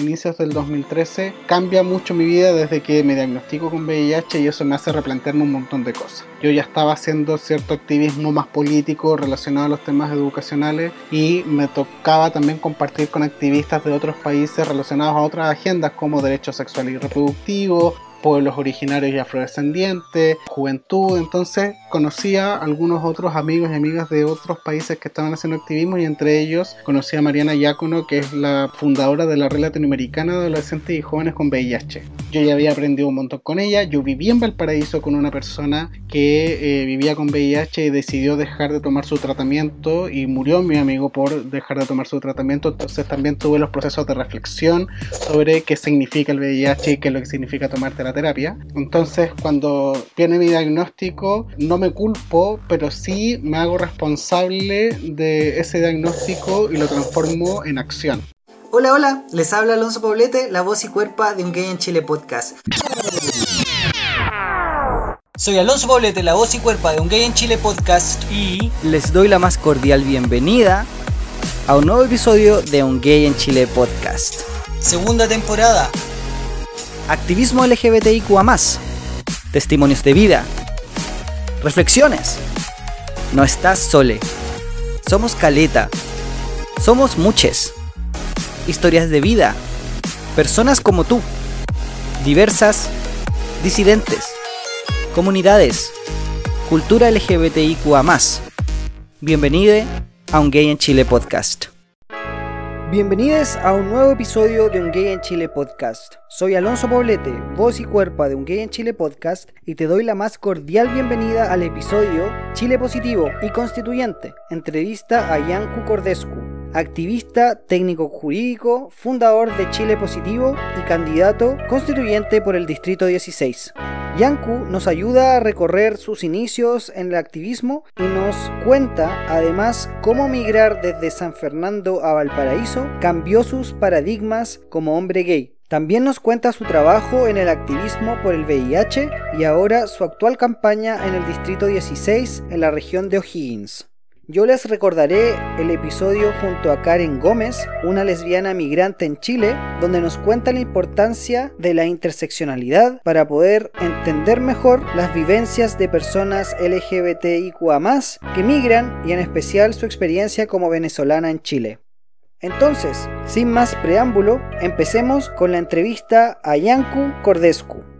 inicios del 2013, cambia mucho mi vida desde que me diagnostico con VIH y eso me hace replantearme un montón de cosas. Yo ya estaba haciendo cierto activismo más político relacionado a los temas educacionales y me tocaba también compartir con activistas de otros países relacionados a otras agendas como derechos sexuales y reproductivos, pueblos originarios y afrodescendientes, juventud, entonces conocía a algunos otros amigos y amigas de otros países que estaban haciendo activismo y entre ellos conocí a Mariana Yacono, que es la fundadora de la Red Latinoamericana de Adolescentes y Jóvenes con VIH. Yo ya había aprendido un montón con ella, yo viví en Valparaíso con una persona que eh, vivía con VIH y decidió dejar de tomar su tratamiento y murió mi amigo por dejar de tomar su tratamiento, entonces también tuve los procesos de reflexión sobre qué significa el VIH y qué es lo que significa tomar terapia terapia. Entonces, cuando viene mi diagnóstico, no me culpo, pero sí me hago responsable de ese diagnóstico y lo transformo en acción. Hola, hola, les habla Alonso Poblete, la voz y cuerpa de Un Gay en Chile podcast. Soy Alonso Poblete, la voz y cuerpa de Un Gay en Chile podcast y les doy la más cordial bienvenida a un nuevo episodio de Un Gay en Chile podcast. Segunda temporada, activismo LGBTIQA, testimonios de vida, reflexiones. No estás sole. Somos caleta. Somos muches. Historias de vida. Personas como tú. Diversas. Disidentes. Comunidades. Cultura LGBTIQA. Bienvenido a un Gay en Chile podcast. Bienvenidos a un nuevo episodio de Un Gay en Chile podcast. Soy Alonso Poblete, voz y cuerpo de Un Gay en Chile podcast y te doy la más cordial bienvenida al episodio Chile Positivo y Constituyente, entrevista a Yanku Cordescu, activista, técnico jurídico, fundador de Chile Positivo y candidato constituyente por el Distrito 16. Yanku nos ayuda a recorrer sus inicios en el activismo y nos cuenta además cómo migrar desde San Fernando a Valparaíso cambió sus paradigmas como hombre gay. También nos cuenta su trabajo en el activismo por el VIH y ahora su actual campaña en el Distrito 16 en la región de O'Higgins. Yo les recordaré el episodio junto a Karen Gómez, una lesbiana migrante en Chile, donde nos cuenta la importancia de la interseccionalidad para poder entender mejor las vivencias de personas LGBTIQA que migran y en especial su experiencia como venezolana en Chile. Entonces, sin más preámbulo, empecemos con la entrevista a Yanku Cordescu.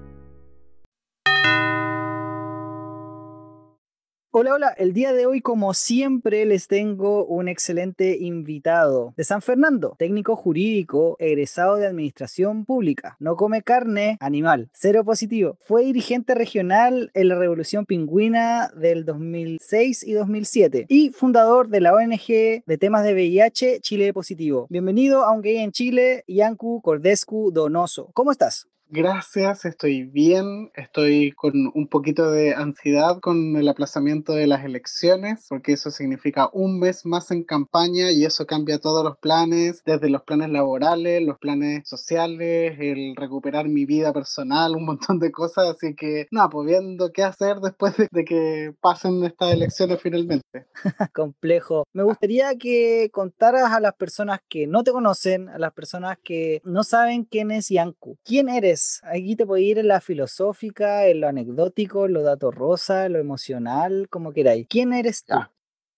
Hola, hola. El día de hoy, como siempre, les tengo un excelente invitado de San Fernando, técnico jurídico, egresado de Administración Pública. No come carne animal, cero positivo. Fue dirigente regional en la Revolución Pingüina del 2006 y 2007 y fundador de la ONG de temas de VIH Chile Positivo. Bienvenido a Un Gay en Chile, Yanku Cordescu Donoso. ¿Cómo estás? Gracias, estoy bien, estoy con un poquito de ansiedad con el aplazamiento de las elecciones, porque eso significa un mes más en campaña y eso cambia todos los planes, desde los planes laborales, los planes sociales, el recuperar mi vida personal, un montón de cosas, así que nada, pues viendo qué hacer después de, que pasen estas elecciones finalmente. Complejo. Me gustaría que contaras a las personas que no te conocen, a las personas que no saben quién es Yanku. ¿Quién eres? Aquí te puedo ir en la filosófica, en lo anecdótico, en lo datos rosa, en lo emocional, como queráis. ¿Quién eres tú?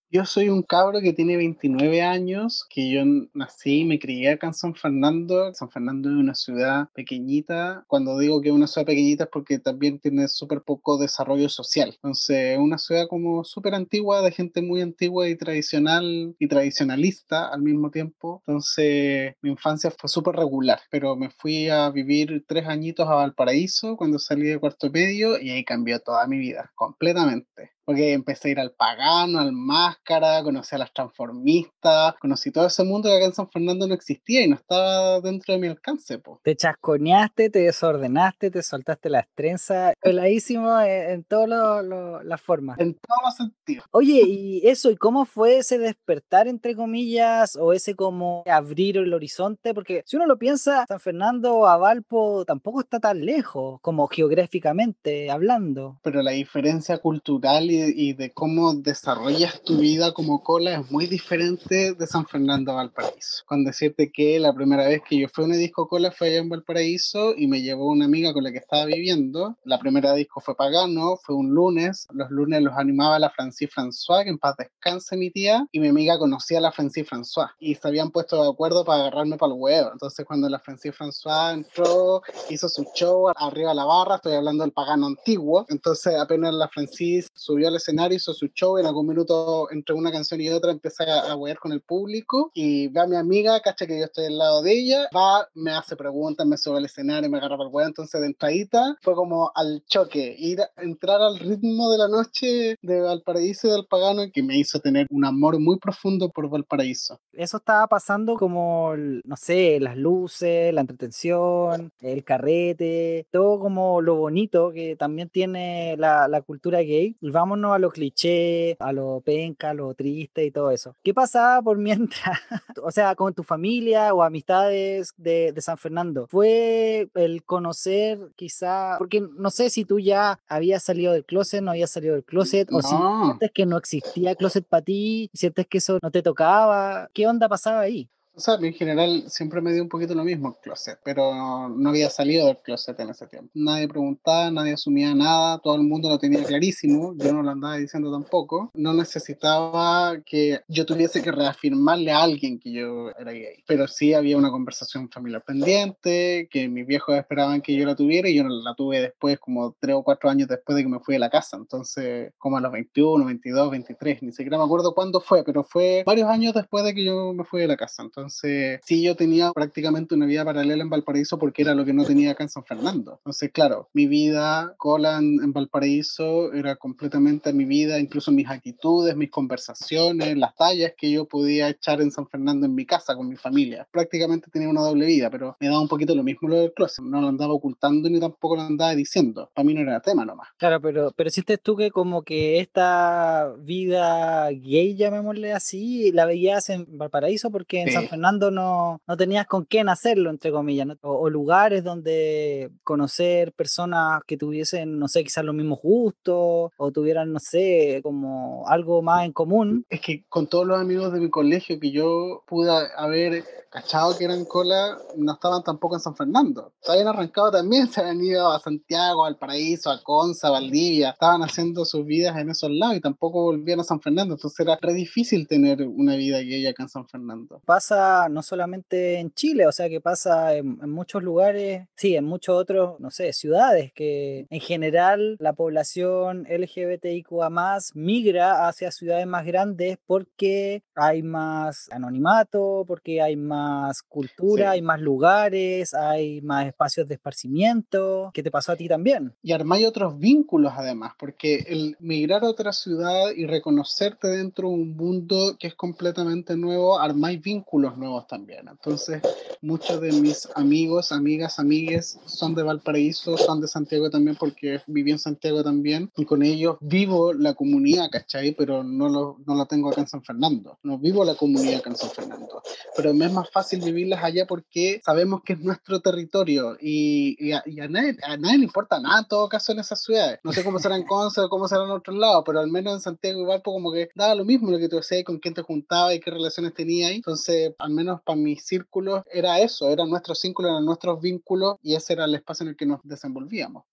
Yo soy un cabro que tiene 29 años, que yo nací y me crié acá en San Fernando. San Fernando es una ciudad pequeñita. Cuando digo que es una ciudad pequeñita es porque también tiene súper poco desarrollo social. Entonces, es una ciudad como súper antigua, de gente muy antigua y tradicional y tradicionalista al mismo tiempo. Entonces, mi infancia fue súper regular, pero me fui a vivir tres añitos a Valparaíso cuando salí de cuarto medio y ahí cambió toda mi vida completamente porque empecé a ir al pagano, al máscara, conocí a las transformistas, conocí todo ese mundo que acá en San Fernando no existía y no estaba dentro de mi alcance. Po. Te chasconeaste, te desordenaste, te soltaste las trenzas, peladísimo en, todas las formas. En todos los sentidos. Oye, y eso, ¿y cómo fue ese despertar, entre comillas, o ese como abrir el horizonte? Porque si uno lo piensa, San Fernando a Valpo tampoco está tan lejos, como geográficamente hablando. Pero la diferencia cultural y y, de cómo desarrollas tu vida como cola es muy diferente de San Fernando a Valparaíso. Con decirte que la primera vez que yo fui a una disco cola fue allá en Valparaíso y me llevó una amiga con la que estaba viviendo. La primera disco fue Pagano, fue un lunes. Los lunes los animaba la Francis François, que en paz descanse mi tía, y mi amiga conocía a la Francis François y se habían puesto de acuerdo para agarrarme para el huevo. Entonces cuando la Francis François entró, hizo su show arriba de la barra, estoy hablando del Pagano antiguo. Entonces apenas la Francis subió al escenario, hizo su show, en algún minuto entre una canción y otra empecé a, a con el público y ve a mi amiga, cacha que yo estoy al lado de ella, va, me hace preguntas, me sube al escenario, me agarra para el huevo. Entonces de entradita fue como al choque, ir a entrar al ritmo de la noche de Valparaíso y del Pagano que me hizo tener un amor muy profundo por Valparaíso. Eso estaba pasando como, no sé, las luces, la entretención, el carrete, todo como lo bonito que también tiene la, la cultura gay. Y vámonos a lo cliché, a lo penca, a lo triste y todo eso. ¿Qué pasaba por mientras? o sea, con tu familia o amistades de, de San Fernando. ¿Fue el conocer quizá, porque no sé si tú ya habías salido del closet, no habías salido del closet, o si sientes que no existía closet para ti, sientes que eso no te tocaba, ¿qué onda pasaba ahí? O sea, en general siempre me dio un poquito lo mismo el closet, pero no había salido del closet en ese tiempo. Nadie preguntaba, nadie asumía nada, todo el mundo lo tenía clarísimo, yo no lo andaba diciendo tampoco. No necesitaba que yo tuviese que reafirmarle a alguien que yo era gay, pero sí había una conversación familiar pendiente, que mis viejos esperaban que yo la tuviera y yo la tuve después, como tres o cuatro años después de que me fui de la casa, entonces como a los 21, 22, 23, ni siquiera me acuerdo cuándo fue, pero fue varios años después de que yo me fui de la casa, entonces entonces, sí, yo tenía prácticamente una vida paralela en Valparaíso porque era lo que no tenía acá en San Fernando. Entonces, claro, mi vida, cola en, Valparaíso, era completamente mi vida, incluso mis actitudes, mis conversaciones, las tallas que yo podía echar en San Fernando en mi casa con mi familia. Prácticamente tenía una doble vida, pero me daba un poquito lo mismo lo del closet. No lo andaba ocultando ni tampoco lo andaba diciendo. Para mí no era tema nomás. Claro, pero, pero sientes tú que como que esta vida gay, llamémosle así, la veías en Valparaíso porque en San Fernando Fernando no, no tenías con quién hacerlo, entre comillas, o, lugares donde conocer personas que tuviesen, no sé, quizás los mismos gustos, o tuvieran, no sé, como algo más en común. Es que con todos los amigos de mi colegio que yo pude haber cachado que eran cola, no estaban tampoco en San Fernando. Se habían arrancado también, se habían ido a Santiago, al Paraíso, a Conza, a Valdivia, estaban haciendo sus vidas en esos lados y tampoco volvían a San Fernando, entonces era re difícil tener una vida gay acá en San Fernando. Pasa no solamente en Chile, o sea que pasa en, muchos lugares, sí, en muchos otros, no sé, ciudades, que en general la población LGBTIQA más migra hacia ciudades más grandes porque hay más anonimato, porque hay más cultura, hay más lugares, hay más espacios de esparcimiento. ¿Qué te pasó a ti también? Y hay otros vínculos además, porque el migrar a otra ciudad y reconocerte dentro de un mundo que es completamente nuevo, armáis vínculos nuevos también. Entonces, muchos de mis amigos, amigas, amigues son de Valparaíso, son de Santiago también porque viví en Santiago también y con ellos vivo la comunidad, ¿cachai? Pero no lo, no lo tengo acá en San Fernando. No vivo la comunidad acá en San Fernando. Pero me es más fácil vivirlas allá porque sabemos que es nuestro territorio y, y, a, nadie, a, nadie, le importa nada en todo caso en esas ciudades. No sé cómo será en Conce o cómo será en otros lados, pero al menos en Santiago y Valpo como que daba lo mismo lo que tú decías, con quién te juntaba y qué relaciones tenía ahí. Entonces, al menos para mis círculos, era eso, era nuestro círculo, eran nuestros vínculos y ese era el espacio en el que nos desenvolvíamos.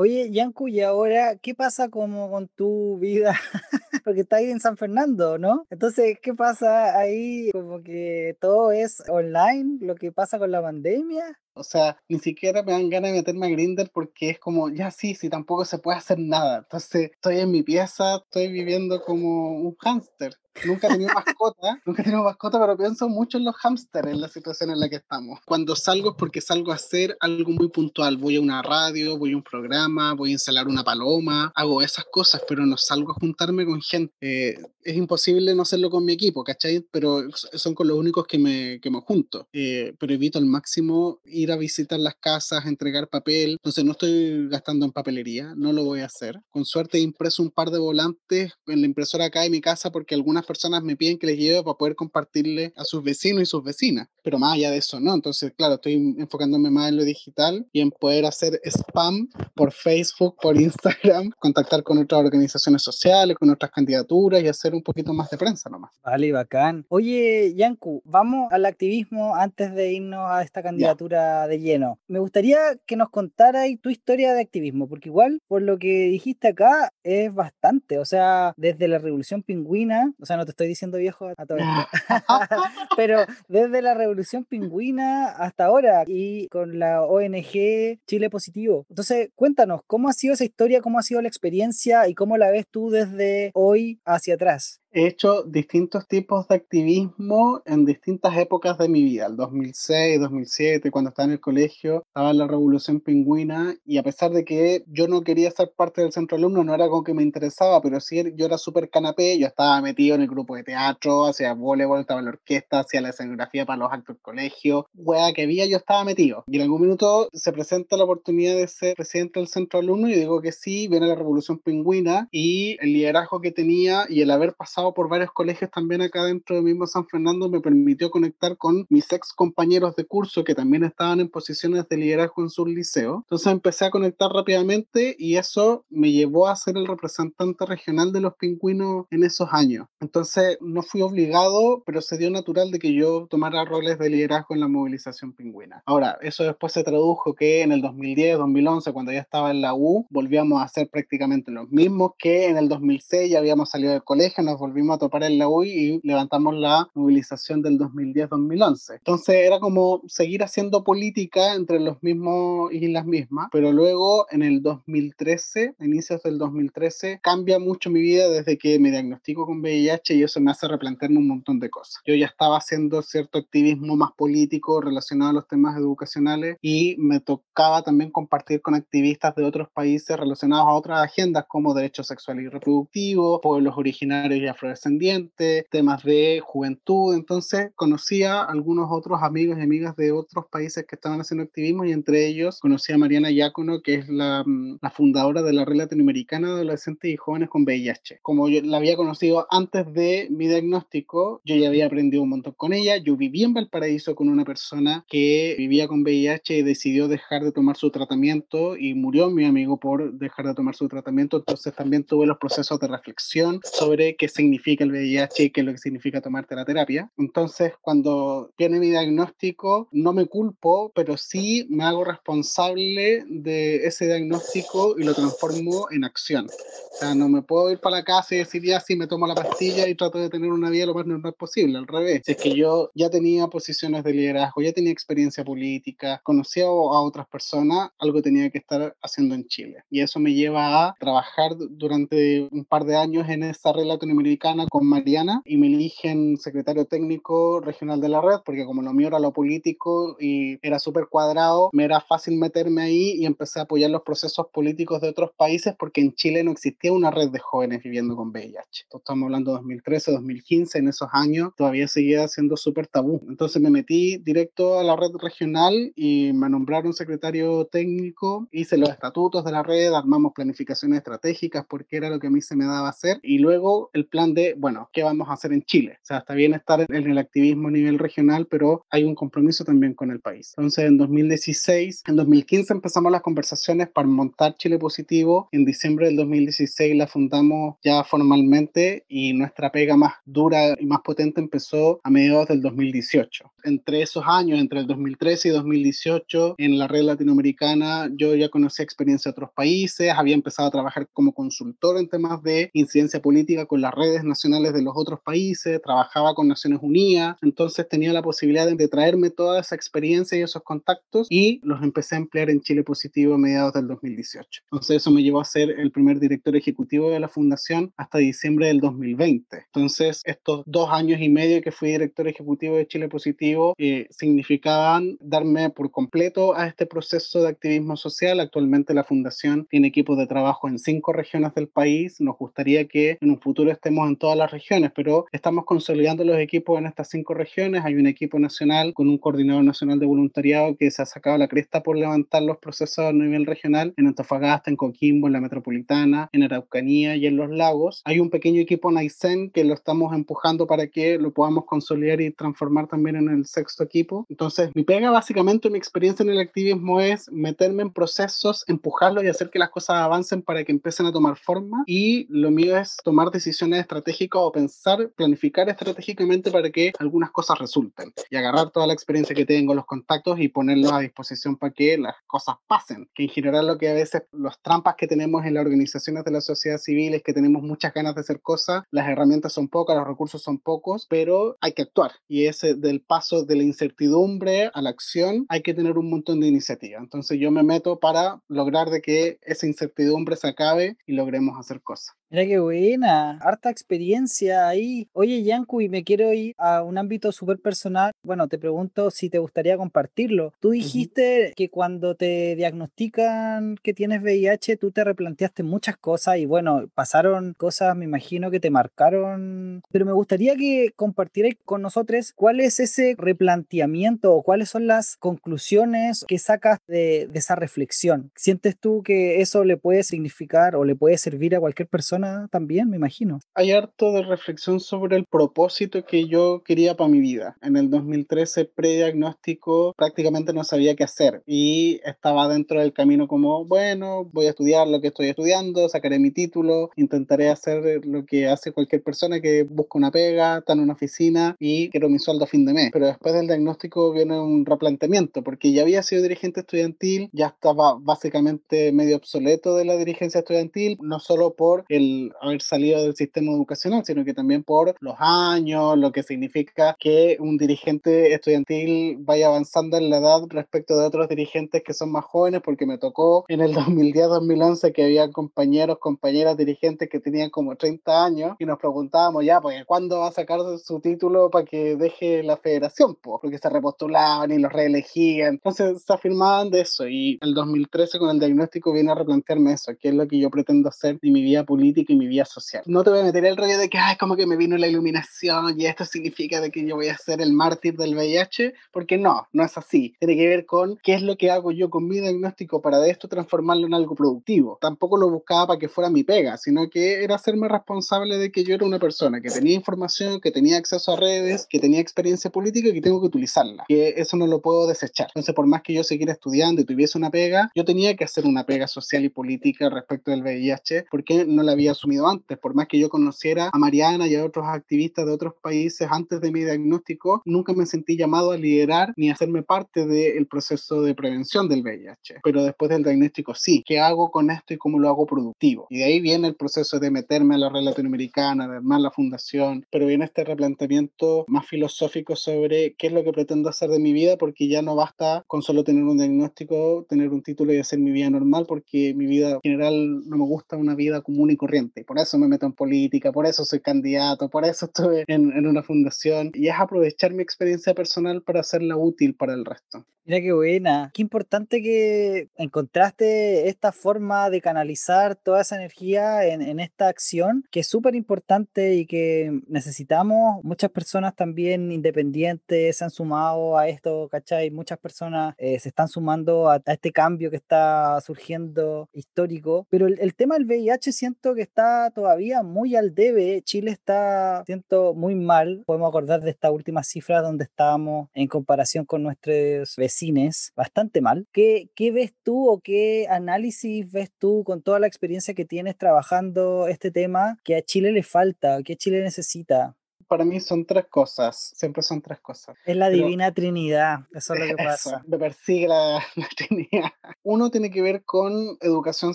Oye, Yanku, ¿y ahora qué pasa como con tu vida? Porque estás ahí en San Fernando, ¿no? Entonces, ¿qué pasa ahí? Como que todo es online, lo que pasa con la pandemia. O sea, ni siquiera me dan ganas de meterme a Grinder porque es como, ya sí, sí, tampoco se puede hacer nada. Entonces, estoy en mi pieza, estoy viviendo como un hámster. Nunca he tenido mascota, nunca he tenido mascota, pero pienso mucho en los hámsters en la situación en la que estamos. Cuando salgo es porque salgo a hacer algo muy puntual. Voy a una radio, voy a un programa, voy a instalar una paloma, hago esas cosas, pero no salgo a juntarme con gente. Eh, es imposible no hacerlo con mi equipo, ¿cachai? Pero son con los únicos que me, que me junto. Eh, pero evito al máximo ir ir a visitar las casas, entregar papel. Entonces no estoy gastando en papelería, no lo voy a hacer. Con suerte he impreso un par de volantes en la impresora acá en mi casa porque algunas personas me piden que les lleve para poder compartirle a sus vecinos y sus vecinas. Pero más allá de eso, ¿no? Entonces, claro, estoy enfocándome más en lo digital y en poder hacer spam por Facebook, por Instagram, contactar con otras organizaciones sociales, con otras candidaturas y hacer un poquito más de prensa nomás. Vale, bacán. Oye, Yanku, vamos al activismo antes de irnos a esta candidatura de lleno. Me gustaría que nos contaras tu historia de activismo, porque igual, por lo que dijiste acá, es bastante. O sea, desde la Revolución Pingüina, o sea, no te estoy diciendo viejo a todo esto, pero desde la Revolución Pingüina hasta ahora y con la ONG Chile Positivo. Entonces, cuéntanos, ¿cómo ha sido esa historia, cómo ha sido la experiencia y cómo la ves tú desde hoy hacia atrás? He hecho distintos tipos de activismo en distintas épocas de mi vida. El 2006, 2007, cuando estaba en el colegio, estaba en la Revolución Pingüina y a pesar de que yo no quería ser parte del centro alumno, no era algo que me interesaba, pero sí yo era súper canapé, yo estaba metido en el grupo de teatro, hacía voleibol, estaba en la orquesta, hacía la escenografía para los actos del colegio, wea que había, yo estaba metido. Y en algún minuto se presenta la oportunidad de ser presidente del centro alumno y digo que sí, viene la Revolución Pingüina y el liderazgo que tenía y el haber pasado por varios colegios también acá dentro de mismo San Fernando me permitió conectar con mis ex compañeros de curso que también estaban en posiciones de liderazgo en su liceo. Entonces empecé a conectar rápidamente y eso me llevó a ser el representante regional de los pingüinos en esos años. Entonces no fui obligado, pero se dio natural de que yo tomara roles de liderazgo en la movilización pingüina. Ahora, eso después se tradujo que en el 2010, 2011, cuando ya estaba en la U, volvíamos a ser prácticamente los mismos que en el 2006 ya habíamos salido del colegio, nos volvimos a topar en la UI y levantamos la movilización del 2010-2011. Entonces era como seguir haciendo política entre los mismos y las mismas, pero luego en el 2013, inicios del 2013, cambia mucho mi vida desde que me diagnostico con VIH y eso me hace replantearme un montón de cosas. Yo ya estaba haciendo cierto activismo más político relacionado a los temas educacionales y me tocaba también compartir con activistas de otros países relacionados a otras agendas como derechos sexuales y reproductivos, pueblos originarios y afrodescendientes, temas de juventud. Entonces conocía a algunos otros amigos y amigas de otros países que estaban haciendo activismo y entre ellos conocí a Mariana Yacono, que es la, mm, la fundadora de la Red Latinoamericana de Adolescentes y Jóvenes con VIH. Como yo la había conocido antes de mi diagnóstico, yo ya había aprendido un montón con ella. Yo viví en Valparaíso con una persona que vivía con VIH y decidió dejar de tomar su tratamiento y murió mi amigo por dejar de tomar su tratamiento. Entonces también tuve los procesos de reflexión sobre qué significa el VIH qué es lo que significa tomarte la terapia. Entonces, cuando viene mi diagnóstico, no me culpo, pero sí me hago responsable de ese diagnóstico y lo transformo en acción. O sea, no me puedo ir para la casa y decir, ya sí, me tomo la pastilla y trato de tener una vida lo más normal posible. Al revés, es que yo ya tenía posiciones de liderazgo, ya tenía experiencia política, conocía a otras personas, algo tenía que estar haciendo en Chile. Y eso me lleva a trabajar durante un par de años en esa red latinoamericana con Mariana y me eligen secretario técnico regional de la red, porque como lo mío era lo político y era súper cuadrado, me era fácil meterme ahí y empecé a apoyar los procesos políticos de otros países porque en Chile no existía una red de jóvenes viviendo con VIH. Estamos hablando de 2013, 2015, en esos años todavía seguía siendo súper tabú. Entonces me metí directo a la red regional y me nombraron secretario técnico, hice los estatutos de la red, armamos planificaciones estratégicas porque era lo que a mí se me daba hacer y luego el plan de bueno, ¿qué vamos a hacer en Chile? O sea, está bien estar en el activismo a nivel regional, pero hay un compromiso también con el país. Entonces, en 2016, en 2015 empezamos las conversaciones para montar Chile Positivo. En diciembre del 2016 la fundamos ya formalmente y nuestra pega más dura y más potente empezó a mediados del 2018. Entre esos años, entre el 2013 y 2018, en la red latinoamericana, yo ya conocía experiencia de otros países, había empezado a trabajar como consultor en temas de incidencia política con las redes nacionales nacionales de los otros países, trabajaba con Naciones Unidas, entonces tenía la posibilidad de, traerme toda esa experiencia y esos contactos y los empecé a emplear en Chile Positivo a mediados del 2018. Entonces eso me llevó a ser el primer director ejecutivo de la fundación hasta diciembre del 2020. Entonces estos dos años y medio que fui director ejecutivo de Chile Positivo eh, significaban darme por completo a este proceso de activismo social. Actualmente la fundación tiene equipos de trabajo en cinco regiones del país. Nos gustaría que en un futuro estemos en todas las regiones, pero estamos consolidando los equipos en estas cinco regiones. Hay un equipo nacional con un coordinador nacional de voluntariado que se ha sacado la cresta por levantar los procesos a nivel regional en Antofagasta, en Coquimbo, en la metropolitana, en Araucanía y en los lagos. Hay un pequeño equipo Naisen que lo estamos empujando para que lo podamos consolidar y transformar también en el sexto equipo. Entonces, mi pega básicamente, mi experiencia en el activismo es meterme en procesos, empujarlos y hacer que las cosas avancen para que empiecen a tomar forma. Y lo mío es tomar decisiones estratégicas o pensar, planificar estratégicamente para que algunas cosas resulten. Y agarrar toda la experiencia que tengo, los contactos y ponerlos a disposición para que las cosas pasen. Que en general lo que a veces los trampas que tenemos en las organizaciones de la sociedad civil es que tenemos muchas ganas de hacer cosas, las herramientas son pocas, los recursos son pocos, pero hay que actuar. Y ese del paso de la incertidumbre a la acción hay que tener un montón de iniciativas. Entonces yo me meto para lograr de que esa incertidumbre se acabe y logremos hacer cosas. Mira qué buena, harta experiencia ahí. Oye, Yanku, y me quiero ir a un ámbito súper personal. Bueno, te pregunto si te gustaría compartirlo. Tú dijiste que cuando te diagnostican que tienes VIH, tú te replanteaste muchas cosas y bueno, pasaron cosas, me imagino que te marcaron. Pero me gustaría que compartieras con nosotros cuál es ese replanteamiento o cuáles son las conclusiones que sacas de, de esa reflexión. ¿Sientes tú que eso le puede significar o le puede servir a cualquier persona? También, me imagino. Hay harto de reflexión sobre el propósito que yo quería para mi vida. En el 2013, prediagnóstico, prácticamente no sabía qué hacer y estaba dentro del camino como, bueno, voy a estudiar lo que estoy estudiando, sacaré mi título, intentaré hacer lo que hace cualquier persona que busca una pega, está en una oficina y quiero mi sueldo a fin de mes. Pero después del diagnóstico viene un replanteamiento porque ya había sido dirigente estudiantil, ya estaba básicamente medio obsoleto de la dirigencia estudiantil, no solo por el haber salido del sistema educacional, sino que también por los años, lo que significa que un dirigente estudiantil vaya avanzando en la edad respecto de otros dirigentes que son más jóvenes, porque me tocó en el 2010-2011 que había compañeros, compañeras dirigentes que tenían como 30 años y nos preguntábamos ya, pues, ¿cuándo va a sacar su título para que deje la federación? Pues, porque se repostulaban y los reelegían. Entonces se afirmaban de eso y el 2013 con el diagnóstico viene a replantearme eso, qué es lo que yo pretendo hacer en mi vida política y mi vida social. No te voy a meter el rollo de que, es como que me vino la iluminación y esto significa de que yo voy a ser el mártir del VIH, porque no, no es así. Tiene que ver con qué es lo que hago yo con mi diagnóstico para de esto transformarlo en algo productivo. Tampoco lo buscaba para que fuera mi pega, sino que era hacerme responsable de que yo era una persona que tenía información, que tenía acceso a redes, que tenía experiencia política y que tengo que utilizarla. Que eso no lo puedo desechar. Entonces, por más que yo siguiera estudiando y tuviese una pega, yo tenía que hacer una pega social y política respecto del VIH, porque no la había asumido antes. Por más que yo conociera a Mariana y a otros activistas de otros países antes de mi diagnóstico, nunca me sentí llamado a liderar ni a hacerme parte del proceso de prevención del VIH. Pero después del diagnóstico sí, ¿qué hago con esto y cómo lo hago productivo? Y de ahí viene el proceso de meterme a la red latinoamericana, de armar la fundación, pero viene este replanteamiento más filosófico sobre qué es lo que pretendo hacer de mi vida, porque ya no basta con solo tener un diagnóstico, tener un título y hacer mi vida normal, porque mi vida en general no me gusta una vida común y corriente por eso me meto en política, por eso soy candidato, por eso estuve en, en una fundación. Y es aprovechar mi experiencia personal para hacerla útil para el resto. Mira qué buena. Qué importante que encontraste esta forma de canalizar toda esa energía en, en esta acción, que es súper importante y que necesitamos. Muchas personas también independientes se han sumado a esto, ¿cachai? Muchas personas eh, se están sumando a, a, este cambio que está surgiendo histórico. Pero el, el, tema del VIH siento que está todavía muy al debe. Chile está, siento, muy mal. Podemos acordar de esta última cifra donde estábamos en comparación con nuestros vecinos cines bastante mal. ¿Qué, ¿Qué ves tú o qué análisis ves tú con toda la experiencia que tienes trabajando este tema que a Chile le falta, que Chile necesita? Para mí son tres cosas, siempre son tres cosas. Es la divina trinidad, eso es lo que pasa. me persigue la, la, trinidad. Uno tiene que ver con educación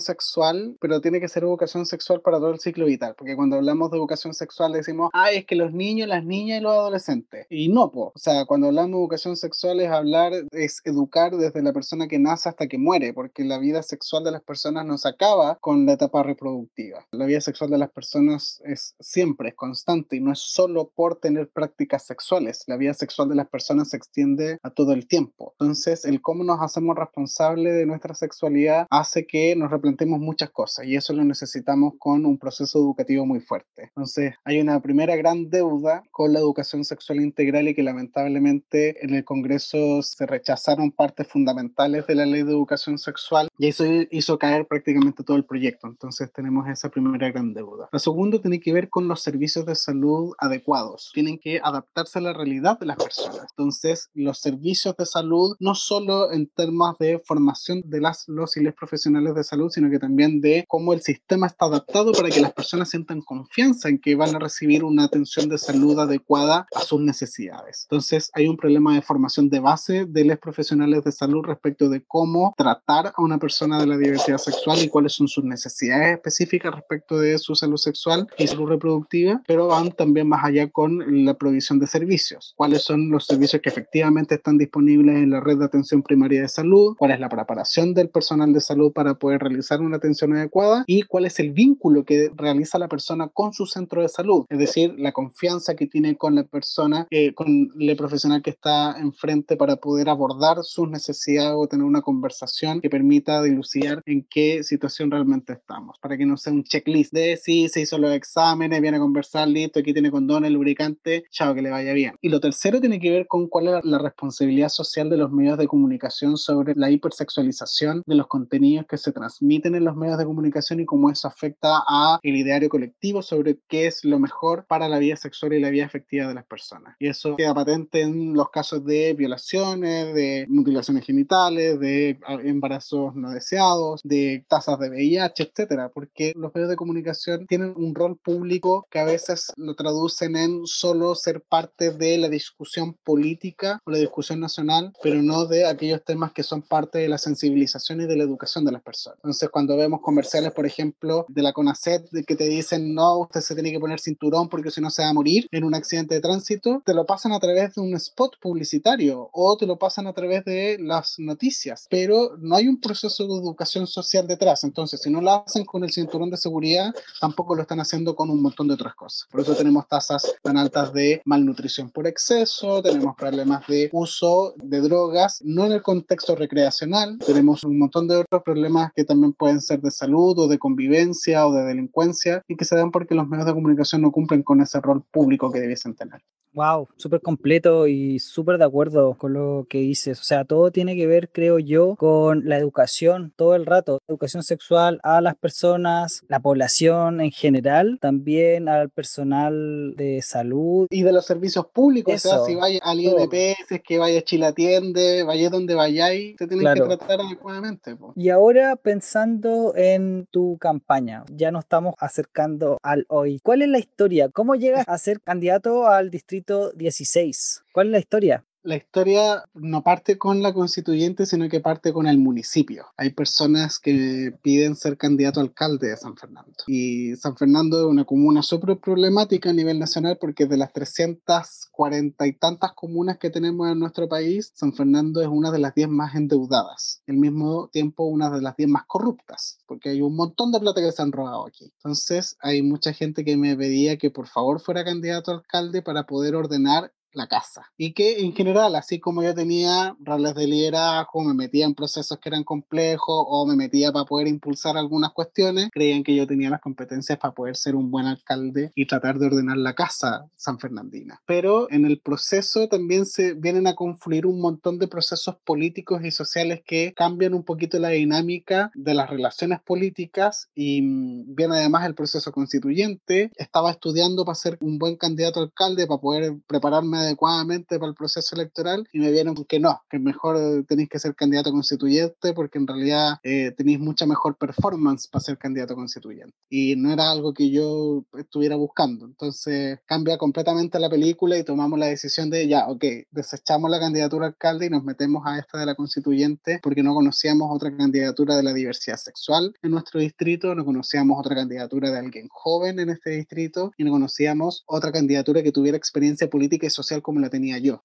sexual, pero tiene que ser educación sexual para todo el ciclo vital, porque cuando hablamos de educación sexual decimos, ay, es que los niños, las niñas y los adolescentes. Y no, po. o sea, cuando hablamos de educación sexual es hablar, es educar desde la persona que nace hasta que muere, porque la vida sexual de las personas no se acaba con la etapa reproductiva. La vida sexual de las personas es siempre, es constante y no es solo por tener prácticas sexuales. La vida sexual de las personas se extiende a todo el tiempo. Entonces, el cómo nos hacemos responsables de nuestra sexualidad hace que nos replantemos muchas cosas y eso lo necesitamos con un proceso educativo muy fuerte. Entonces, hay una primera gran deuda con la educación sexual integral y que lamentablemente en el Congreso se rechazaron partes fundamentales de la ley de educación sexual y eso hizo caer prácticamente todo el proyecto. Entonces, tenemos esa primera gran deuda. La segunda tiene que ver con los servicios de salud adecuados. Tienen que adaptarse a la realidad de las personas. Entonces, los servicios de salud, no solo en temas de formación de las, los y les profesionales de salud, sino que también de cómo el sistema está adaptado para que las personas sientan confianza en que van a recibir una atención de salud adecuada a sus necesidades. Entonces, hay un problema de formación de base de los profesionales de salud respecto de cómo tratar a una persona de la diversidad sexual y cuáles son sus necesidades específicas respecto de su salud sexual y salud reproductiva, pero van también más allá con la provisión de servicios. ¿Cuáles son los servicios que efectivamente están disponibles en la red de atención primaria de salud? ¿Cuál es la preparación del personal de salud para poder realizar una atención adecuada? ¿Y cuál es el vínculo que realiza la persona con su centro de salud? Es decir, la confianza que tiene con la persona, eh, con el profesional que está enfrente para poder abordar sus necesidades o tener una conversación que permita dilucidar en qué situación realmente estamos, para que no sea un checklist de si se hizo los exámenes, viene a conversar, listo, aquí tiene condón, el lubricante, chao, que le vaya bien. Y lo tercero tiene que ver con cuál es la responsabilidad social de los medios de comunicación sobre la hipersexualización de los contenidos que se transmiten en los medios de comunicación y cómo eso afecta a el ideario colectivo sobre qué es lo mejor para la vida sexual y la vida afectiva de las personas. Y eso queda patente en los casos de violaciones, de mutilaciones genitales, de embarazos no deseados, de tasas de VIH, etcétera, porque los medios de comunicación tienen un rol público que a veces lo traducen en solo ser parte de la discusión política o la discusión nacional, pero no de aquellos temas que son parte de la sensibilización y de la educación de las personas. Entonces, cuando vemos comerciales, por ejemplo, de la CONACET, que te dicen, no, usted se tiene que poner cinturón porque si no se va a morir en un accidente de tránsito, te lo pasan a través de un spot publicitario o te lo pasan a través de las noticias, pero no hay un proceso de educación social detrás. Entonces, si no lo hacen con el cinturón de seguridad, tampoco lo están haciendo con un montón de otras cosas. Por eso tenemos tasas tan altas de malnutrición por exceso, tenemos problemas de uso de drogas, no en el contexto recreacional, tenemos un montón de otros problemas que también pueden ser de salud o de convivencia o de delincuencia y que se dan porque los medios de comunicación no cumplen con ese rol público que debiesen tener. Wow, súper completo y súper de acuerdo con lo que dices. O sea, todo tiene que ver, creo yo, con la educación todo el rato. Educación sexual a las personas, la población en general, también al personal de salud. Y de los servicios públicos. O sea, si vaya al INP, si es que vaya a Chile Atiende, vaya donde vayáis, te tienen que tratar adecuadamente. Y ahora pensando en tu campaña, ya nos estamos acercando al hoy. ¿Cuál es la historia? ¿Cómo llegas a ser candidato al distrito? 16. ¿Cuál es la historia? La historia no parte con la constituyente, sino que parte con el municipio. Hay personas que piden ser candidato alcalde de San Fernando. Y San Fernando es una comuna súper problemática a nivel nacional porque de las 340 y tantas comunas que tenemos en nuestro país, San Fernando es una de las 10 más endeudadas. Al mismo tiempo, una de las 10 más corruptas, porque hay un montón de plata que se han robado aquí. Entonces, hay mucha gente que me pedía que por favor fuera candidato alcalde para poder ordenar la casa. Y que en general, así como yo tenía roles de liderazgo, me metía en procesos que eran complejos o me metía para poder impulsar algunas cuestiones, creían que yo tenía las competencias para poder ser un buen alcalde y tratar de ordenar la casa san fernandina. Pero en el proceso también se vienen a confluir un montón de procesos políticos y sociales que cambian un poquito la dinámica de las relaciones políticas y mm, viene además el proceso constituyente. Estaba estudiando para ser un buen candidato a alcalde, para poder prepararme adecuadamente para el proceso electoral y me vieron que no, que mejor tenéis que ser candidato constituyente porque en realidad eh, tenéis mucha mejor performance para ser candidato constituyente. Y no era algo que yo estuviera buscando. Entonces cambia completamente la película y tomamos la decisión de ya, ok, desechamos la candidatura alcalde y nos metemos a esta de la constituyente porque no conocíamos otra candidatura de la diversidad sexual en nuestro distrito, no conocíamos otra candidatura de alguien joven en este distrito y no conocíamos otra candidatura que tuviera experiencia política y social como la tenía yo.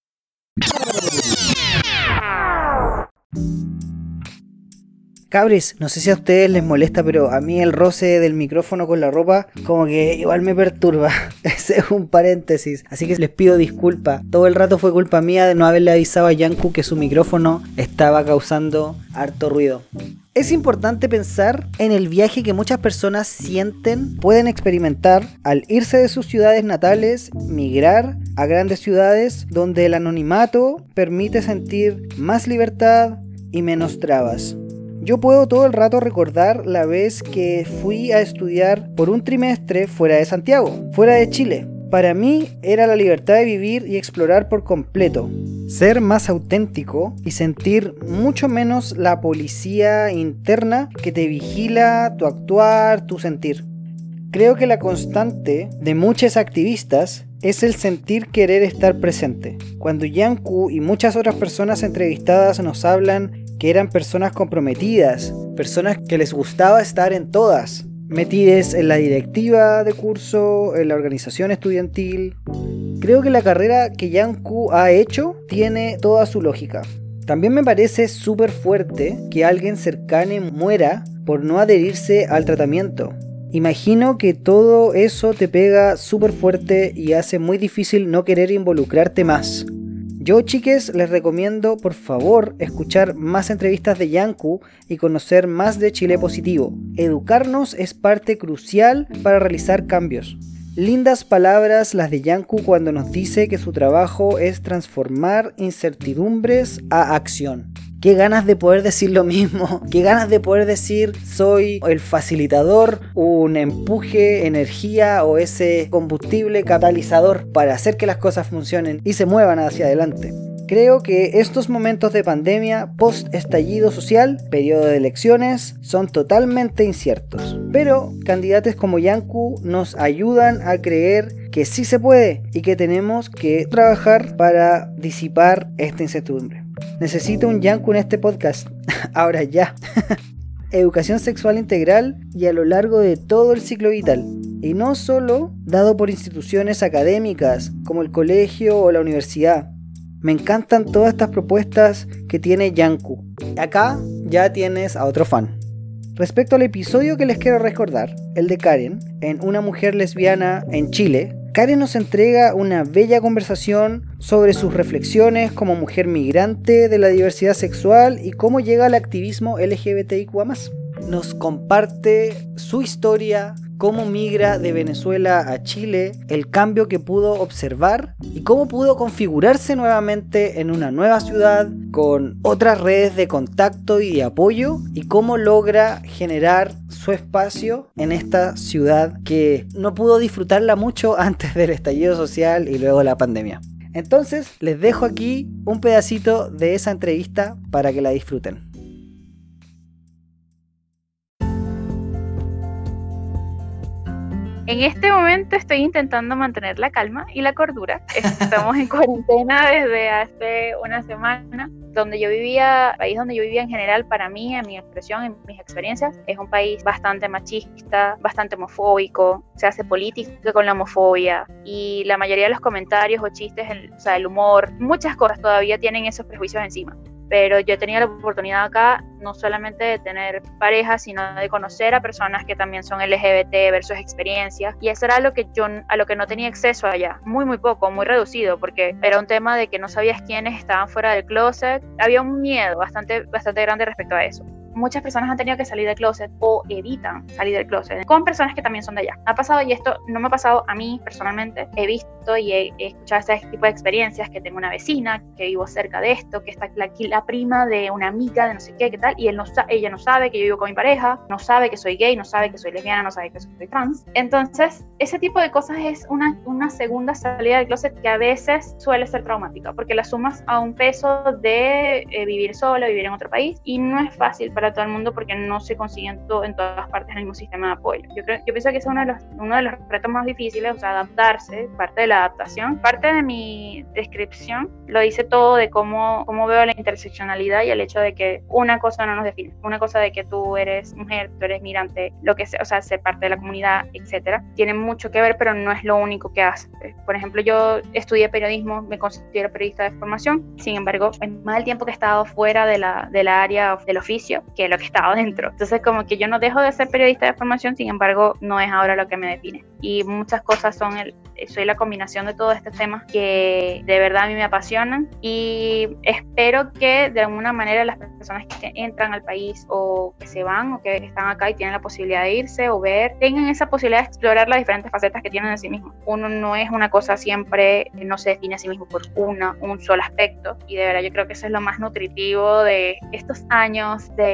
Cabres, no sé si a ustedes les molesta, pero a mí el roce del micrófono con la ropa como que igual me perturba. Ese es un paréntesis. Así que les pido disculpas. Todo el rato fue culpa mía de no haberle avisado a Yanku que su micrófono estaba causando harto ruido. Es importante pensar en el viaje que muchas personas sienten, pueden experimentar al irse de sus ciudades natales, migrar a grandes ciudades donde el anonimato permite sentir más libertad y menos trabas. Yo puedo todo el rato recordar la vez que fui a estudiar por un trimestre fuera de Santiago, fuera de Chile. Para mí era la libertad de vivir y explorar por completo, ser más auténtico y sentir mucho menos la policía interna que te vigila tu actuar, tu sentir. Creo que la constante de muchos activistas es el sentir querer estar presente. Cuando Yanku y muchas otras personas entrevistadas nos hablan que eran personas comprometidas, personas que les gustaba estar en todas, metidas en la directiva de curso, en la organización estudiantil. Creo que la carrera que Yanku ha hecho tiene toda su lógica. También me parece súper fuerte que alguien cercano muera por no adherirse al tratamiento. Imagino que todo eso te pega súper fuerte y hace muy difícil no querer involucrarte más. Yo, chiques, les recomiendo por favor escuchar más entrevistas de Yanku y conocer más de Chile Positivo. Educarnos es parte crucial para realizar cambios. Lindas palabras las de Yanku cuando nos dice que su trabajo es transformar incertidumbres a acción. Qué ganas de poder decir lo mismo. Qué ganas de poder decir soy el facilitador, un empuje, energía o ese combustible catalizador para hacer que las cosas funcionen y se muevan hacia adelante. Creo que estos momentos de pandemia, post estallido social, periodo de elecciones, son totalmente inciertos. Pero candidatos como Yanku nos ayudan a creer que sí se puede y que tenemos que trabajar para disipar esta incertidumbre. Necesito un Yanku en este podcast. Ahora ya. Educación sexual integral y a lo largo de todo el ciclo vital. Y no solo dado por instituciones académicas como el colegio o la universidad. Me encantan todas estas propuestas que tiene Yanku. Acá ya tienes a otro fan. Respecto al episodio que les quiero recordar, el de Karen, en Una mujer lesbiana en Chile, Karen nos entrega una bella conversación sobre sus reflexiones como mujer migrante de la diversidad sexual y cómo llega al activismo LGBTIQ. Nos comparte su historia, cómo migra de Venezuela a Chile, el cambio que pudo observar y cómo pudo configurarse nuevamente en una nueva ciudad con otras redes de contacto y de apoyo y cómo logra generar su espacio en esta ciudad que no pudo disfrutarla mucho antes del estallido social y luego la pandemia. Entonces les dejo aquí un pedacito de esa entrevista para que la disfruten. En este momento estoy intentando mantener la calma y la cordura. Estamos en cuarentena desde hace una semana. Donde yo vivía, el país donde yo vivía en general, para mí, en mi expresión, en mis experiencias, es un país bastante machista, bastante homofóbico, se hace política con la homofobia y la mayoría de los comentarios o chistes, o sea, el humor, muchas cosas todavía tienen esos prejuicios encima pero yo he tenido la oportunidad acá no solamente de tener parejas, sino de conocer a personas que también son LGBT, ver sus experiencias, y eso era lo que yo, a lo que no tenía acceso allá, muy, muy poco, muy reducido, porque era un tema de que no sabías quiénes estaban fuera del closet, había un miedo bastante, bastante grande respecto a eso muchas personas han tenido que salir del closet o evitan salir del closet con personas que también son de allá. Ha pasado, y esto no me ha pasado a mí personalmente, he visto y he, escuchado este tipo de experiencias, que tengo una vecina, que vivo cerca de esto, que está la, la prima de una amiga de no sé qué, qué tal, y ella no sabe que yo vivo con mi pareja, no sabe que soy gay, no sabe que soy lesbiana, no sabe que soy trans. Entonces, ese tipo de cosas es una, una segunda salida del closet que a veces suele ser traumática, porque la sumas a un peso de eh, vivir sola, vivir en otro país, y no es fácil para todo el mundo porque no se consiguen en todas partes el mismo sistema de apoyo. Yo, creo, yo pienso que es uno de, los, uno de los retos más difíciles, o sea, adaptarse, parte de la adaptación. Parte de mi descripción lo dice todo de cómo, cómo veo la interseccionalidad y el hecho de que una cosa no nos define, una cosa de que tú eres mujer, tú eres migrante, lo que sea, o sea, ser parte de la comunidad, etcétera, tiene mucho que ver, pero no es lo único que hace. Por ejemplo, yo estudié periodismo, me considero periodista de formación, sin embargo, en más del tiempo que he estado fuera de la, de la área del oficio, que lo que estaba dentro. Entonces como que yo no dejo de ser periodista de formación, sin embargo no es ahora lo que me define. Y muchas cosas son, el, soy la combinación de todos estos temas que de verdad a mí me apasionan y espero que de alguna manera las personas que entran al país o que se van o que están acá y tienen la posibilidad de irse o ver, tengan esa posibilidad de explorar las diferentes facetas que tienen de sí mismos. Uno no es una cosa siempre, no se define a sí mismo por una, un solo aspecto y de verdad yo creo que eso es lo más nutritivo de estos años de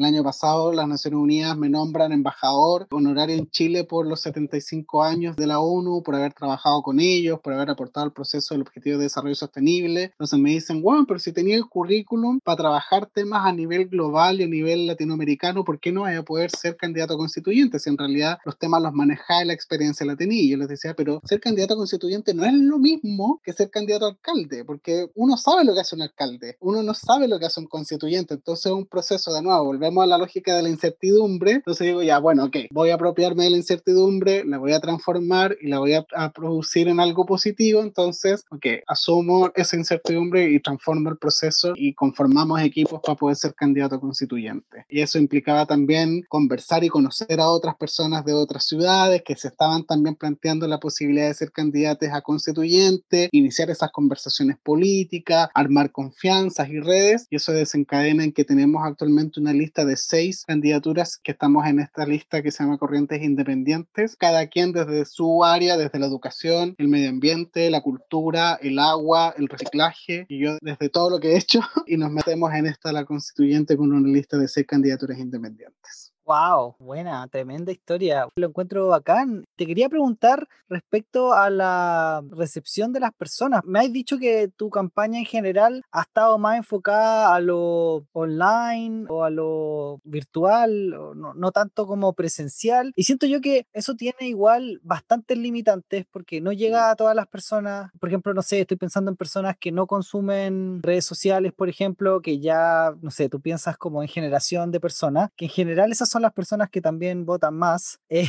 El año pasado las Naciones Unidas me nombran embajador honorario en Chile por los 75 años de la ONU, por haber trabajado con ellos, por haber aportado al proceso del Objetivo de Desarrollo Sostenible. Entonces me dicen, bueno, pero si tenía el currículum para trabajar temas a nivel global y a nivel latinoamericano, ¿por qué no vaya a poder ser candidato constituyente? Si en realidad los temas los manejaba y la experiencia la tenía. Y yo les decía, pero ser candidato constituyente no es lo mismo que ser candidato alcalde, porque uno sabe lo que hace un alcalde, uno no sabe lo que hace un constituyente. Entonces es un proceso de nuevo, volvemos a la lógica de la incertidumbre, entonces digo, ya, bueno, ok, voy a apropiarme de la incertidumbre, la voy a transformar y la voy a, producir en algo positivo, entonces, ok, asumo esa incertidumbre y transformo el proceso y conformamos equipos para poder ser candidato constituyente. Y eso implicaba también conversar y conocer a otras personas de otras ciudades que se estaban también planteando la posibilidad de ser candidatos a constituyente, iniciar esas conversaciones políticas, armar confianzas y redes, y eso desencadena en que tenemos actualmente una lista de seis candidaturas que estamos en esta lista que se llama Corrientes Independientes, cada quien desde su área, desde la educación, el medio ambiente, la cultura, el agua, el reciclaje, y yo desde todo lo que he hecho, y nos metemos en esta la constituyente con una lista de seis candidaturas independientes. Wow, buena, tremenda historia. Lo encuentro bacán. Te quería preguntar respecto a la recepción de las personas. Me has dicho que tu campaña en general ha estado más enfocada a lo online o a lo virtual, no, no tanto como presencial. Y siento yo que eso tiene igual bastantes limitantes porque no llega a todas las personas. Por ejemplo, no sé, estoy pensando en personas que no consumen redes sociales, por ejemplo, que ya, no sé, tú piensas como en generación de personas, que en general esas son las personas que también votan más. Eh,